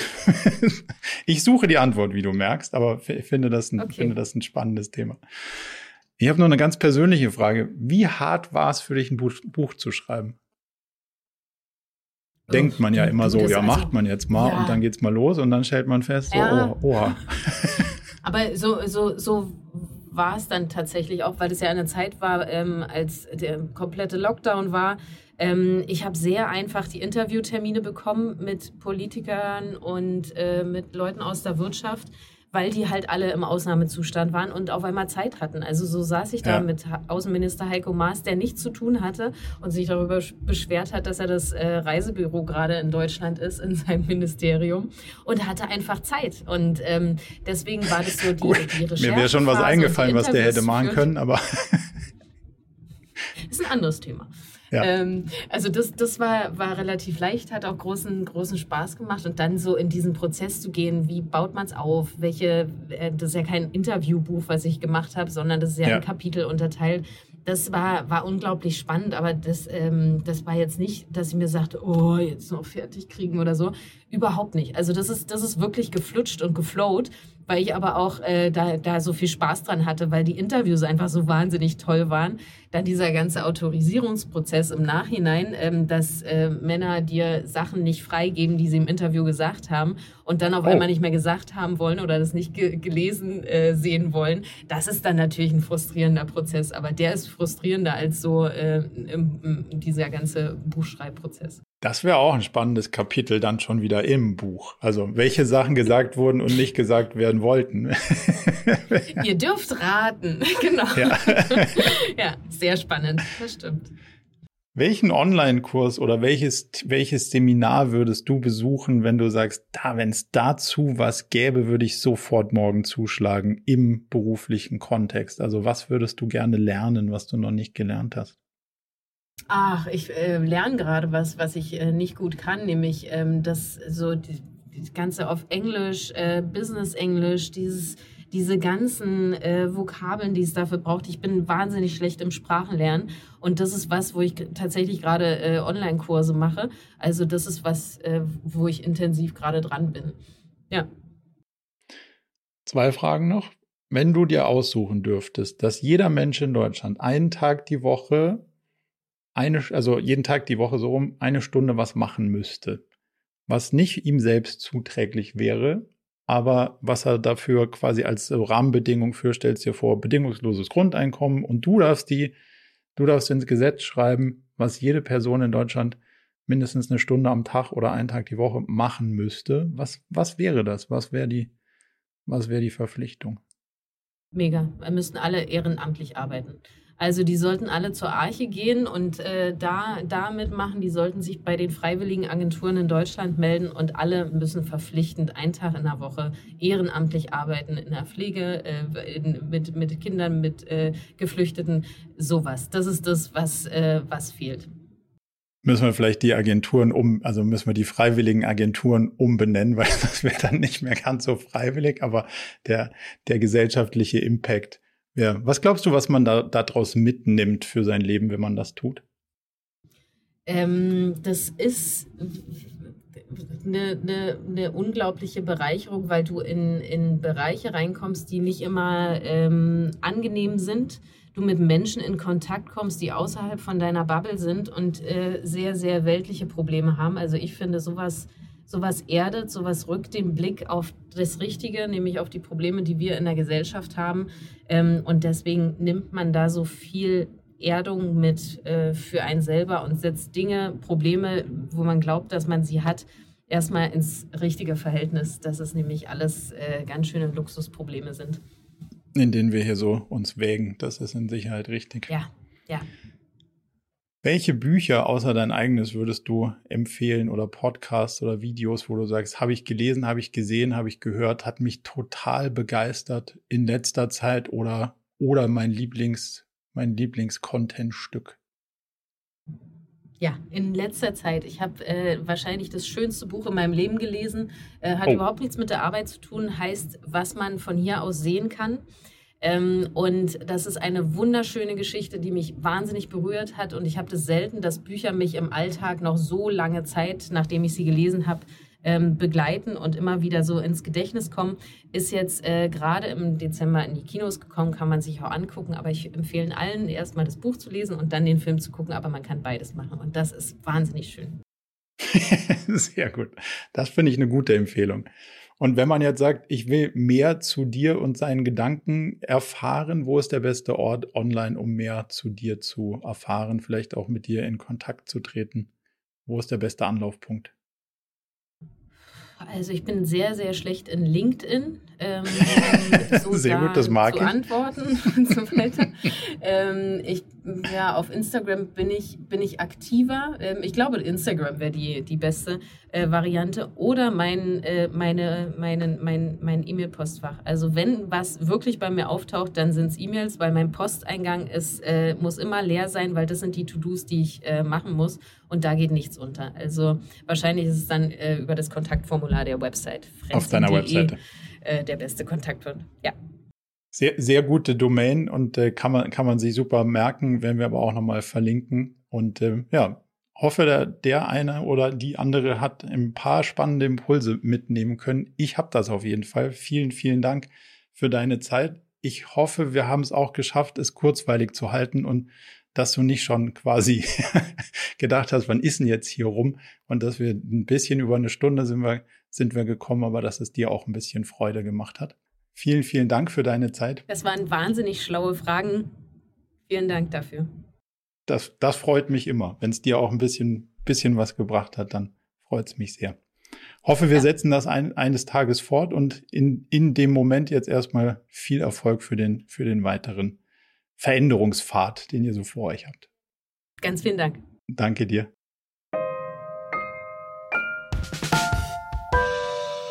[laughs] ich suche die Antwort, wie du merkst, aber ich finde das ein, okay. finde das ein spannendes Thema. Ich habe noch eine ganz persönliche Frage. Wie hart war es für dich, ein Buch, Buch zu schreiben? Denkt man ja immer so, ja, also, macht man jetzt mal ja. und dann geht's mal los und dann stellt man fest, so, ja. oh, oha. [laughs] Aber so, so, so war es dann tatsächlich auch, weil es ja eine Zeit war, ähm, als der komplette Lockdown war. Ähm, ich habe sehr einfach die Interviewtermine bekommen mit Politikern und äh, mit Leuten aus der Wirtschaft, weil die halt alle im Ausnahmezustand waren und auf einmal Zeit hatten. Also so saß ich da ja. mit Außenminister Heiko Maas, der nichts zu tun hatte und sich darüber beschwert hat, dass er das äh, Reisebüro gerade in Deutschland ist, in seinem Ministerium und hatte einfach Zeit. Und ähm, deswegen war das so die, Gut, die Recherche. Mir wäre schon was eingefallen, was der hätte machen können, aber... [laughs] ist ein anderes Thema. Ja. Ähm, also das, das war, war relativ leicht, hat auch großen, großen Spaß gemacht. Und dann so in diesen Prozess zu gehen, wie baut man es auf? Welche, äh, das ist ja kein Interviewbuch, was ich gemacht habe, sondern das ist ja, ja. ein Kapitel unterteilt. Das war, war unglaublich spannend, aber das, ähm, das war jetzt nicht, dass ich mir sagte, oh, jetzt noch fertig kriegen oder so. Überhaupt nicht. Also das ist, das ist wirklich geflutscht und geflowt weil ich aber auch äh, da, da so viel Spaß dran hatte, weil die Interviews einfach so wahnsinnig toll waren. Dann dieser ganze Autorisierungsprozess im Nachhinein, ähm, dass äh, Männer dir Sachen nicht freigeben, die sie im Interview gesagt haben und dann auf oh. einmal nicht mehr gesagt haben wollen oder das nicht ge gelesen äh, sehen wollen. Das ist dann natürlich ein frustrierender Prozess, aber der ist frustrierender als so äh, im, im, dieser ganze Buchschreibprozess. Das wäre auch ein spannendes Kapitel dann schon wieder im Buch. Also welche Sachen gesagt wurden und nicht gesagt werden wollten. [laughs] Ihr dürft raten, [laughs] genau. Ja. [laughs] ja, sehr spannend, das stimmt. Welchen Online-Kurs oder welches, welches Seminar würdest du besuchen, wenn du sagst, da, wenn es dazu was gäbe, würde ich sofort morgen zuschlagen im beruflichen Kontext? Also was würdest du gerne lernen, was du noch nicht gelernt hast? Ach, ich äh, lerne gerade was, was ich äh, nicht gut kann, nämlich ähm, das so die, die ganze auf Englisch, äh, Business Englisch, dieses diese ganzen äh, Vokabeln, die es dafür braucht. Ich bin wahnsinnig schlecht im Sprachenlernen und das ist was, wo ich tatsächlich gerade äh, Online-Kurse mache. Also das ist was, äh, wo ich intensiv gerade dran bin. Ja. Zwei Fragen noch. Wenn du dir aussuchen dürftest, dass jeder Mensch in Deutschland einen Tag die Woche, eine, also jeden Tag die Woche so rum, eine Stunde was machen müsste, was nicht ihm selbst zuträglich wäre, aber was er dafür quasi als Rahmenbedingung für, stellst dir vor, bedingungsloses Grundeinkommen und du darfst die, du darfst ins Gesetz schreiben, was jede Person in Deutschland mindestens eine Stunde am Tag oder einen Tag die Woche machen müsste. Was, was wäre das? Was wäre die, was wäre die Verpflichtung? Mega. Wir müssten alle ehrenamtlich arbeiten. Also die sollten alle zur Arche gehen und äh, da, da mitmachen. Die sollten sich bei den freiwilligen Agenturen in Deutschland melden und alle müssen verpflichtend einen Tag in der Woche ehrenamtlich arbeiten in der Pflege, äh, in, mit, mit Kindern, mit äh, Geflüchteten, sowas. Das ist das, was, äh, was fehlt. Müssen wir vielleicht die Agenturen um, also müssen wir die freiwilligen Agenturen umbenennen, weil [laughs] das wäre dann nicht mehr ganz so freiwillig, aber der, der gesellschaftliche Impact ja, was glaubst du, was man da daraus mitnimmt für sein Leben, wenn man das tut? Ähm, das ist eine, eine, eine, unglaubliche Bereicherung, weil du in, in Bereiche reinkommst, die nicht immer ähm, angenehm sind. Du mit Menschen in Kontakt kommst, die außerhalb von deiner Bubble sind und äh, sehr, sehr weltliche Probleme haben. Also ich finde sowas sowas erdet, sowas rückt den Blick auf das Richtige, nämlich auf die Probleme, die wir in der Gesellschaft haben. Ähm, und deswegen nimmt man da so viel Erdung mit äh, für einen selber und setzt Dinge, Probleme, wo man glaubt, dass man sie hat, erstmal ins richtige Verhältnis, dass es nämlich alles äh, ganz schöne Luxusprobleme sind. In denen wir hier so uns wägen, das ist in Sicherheit richtig. Ja, ja. Welche Bücher außer dein eigenes würdest du empfehlen oder Podcasts oder Videos, wo du sagst, habe ich gelesen, habe ich gesehen, habe ich gehört, hat mich total begeistert in letzter Zeit oder oder mein Lieblings mein Lieblings-Content-Stück? Ja, in letzter Zeit. Ich habe äh, wahrscheinlich das schönste Buch in meinem Leben gelesen. Äh, hat oh. überhaupt nichts mit der Arbeit zu tun, heißt, was man von hier aus sehen kann. Ähm, und das ist eine wunderschöne Geschichte, die mich wahnsinnig berührt hat. Und ich habe das selten, dass Bücher mich im Alltag noch so lange Zeit, nachdem ich sie gelesen habe, ähm, begleiten und immer wieder so ins Gedächtnis kommen. Ist jetzt äh, gerade im Dezember in die Kinos gekommen, kann man sich auch angucken. Aber ich empfehle allen, erstmal das Buch zu lesen und dann den Film zu gucken. Aber man kann beides machen. Und das ist wahnsinnig schön. [laughs] Sehr gut. Das finde ich eine gute Empfehlung. Und wenn man jetzt sagt, ich will mehr zu dir und seinen Gedanken erfahren, wo ist der beste Ort online, um mehr zu dir zu erfahren, vielleicht auch mit dir in Kontakt zu treten? Wo ist der beste Anlaufpunkt? Also ich bin sehr, sehr schlecht in LinkedIn. Ähm, [laughs] so sehr gut, das mag zu ich. antworten [laughs] und so weiter. ähm, ich, ja, auf Instagram bin ich, bin ich aktiver. Ähm, ich glaube, Instagram wäre die, die beste äh, Variante. Oder mein, äh, meine, meinen, mein, mein E-Mail-Postfach. Also wenn was wirklich bei mir auftaucht, dann sind es E-Mails, weil mein Posteingang ist, äh, muss immer leer sein, weil das sind die To-Dos, die ich äh, machen muss. Und da geht nichts unter. Also wahrscheinlich ist es dann äh, über das Kontaktformular der Website. Auf deiner Webseite. Äh, der beste Kontaktpunkt. Ja. Sehr, sehr gute Domain und äh, kann, man, kann man sich super merken, werden wir aber auch nochmal verlinken. Und äh, ja, hoffe, der, der eine oder die andere hat ein paar spannende Impulse mitnehmen können. Ich habe das auf jeden Fall. Vielen, vielen Dank für deine Zeit. Ich hoffe, wir haben es auch geschafft, es kurzweilig zu halten und dass du nicht schon quasi [laughs] gedacht hast, wann ist denn jetzt hier rum? Und dass wir ein bisschen über eine Stunde sind wir, sind wir gekommen, aber dass es dir auch ein bisschen Freude gemacht hat. Vielen, vielen Dank für deine Zeit. Das waren wahnsinnig schlaue Fragen. Vielen Dank dafür. Das, das freut mich immer. Wenn es dir auch ein bisschen, bisschen was gebracht hat, dann freut es mich sehr. Hoffe, wir ja. setzen das ein, eines Tages fort und in, in dem Moment jetzt erstmal viel Erfolg für den, für den weiteren Veränderungspfad, den ihr so vor euch habt. Ganz vielen Dank. Danke dir.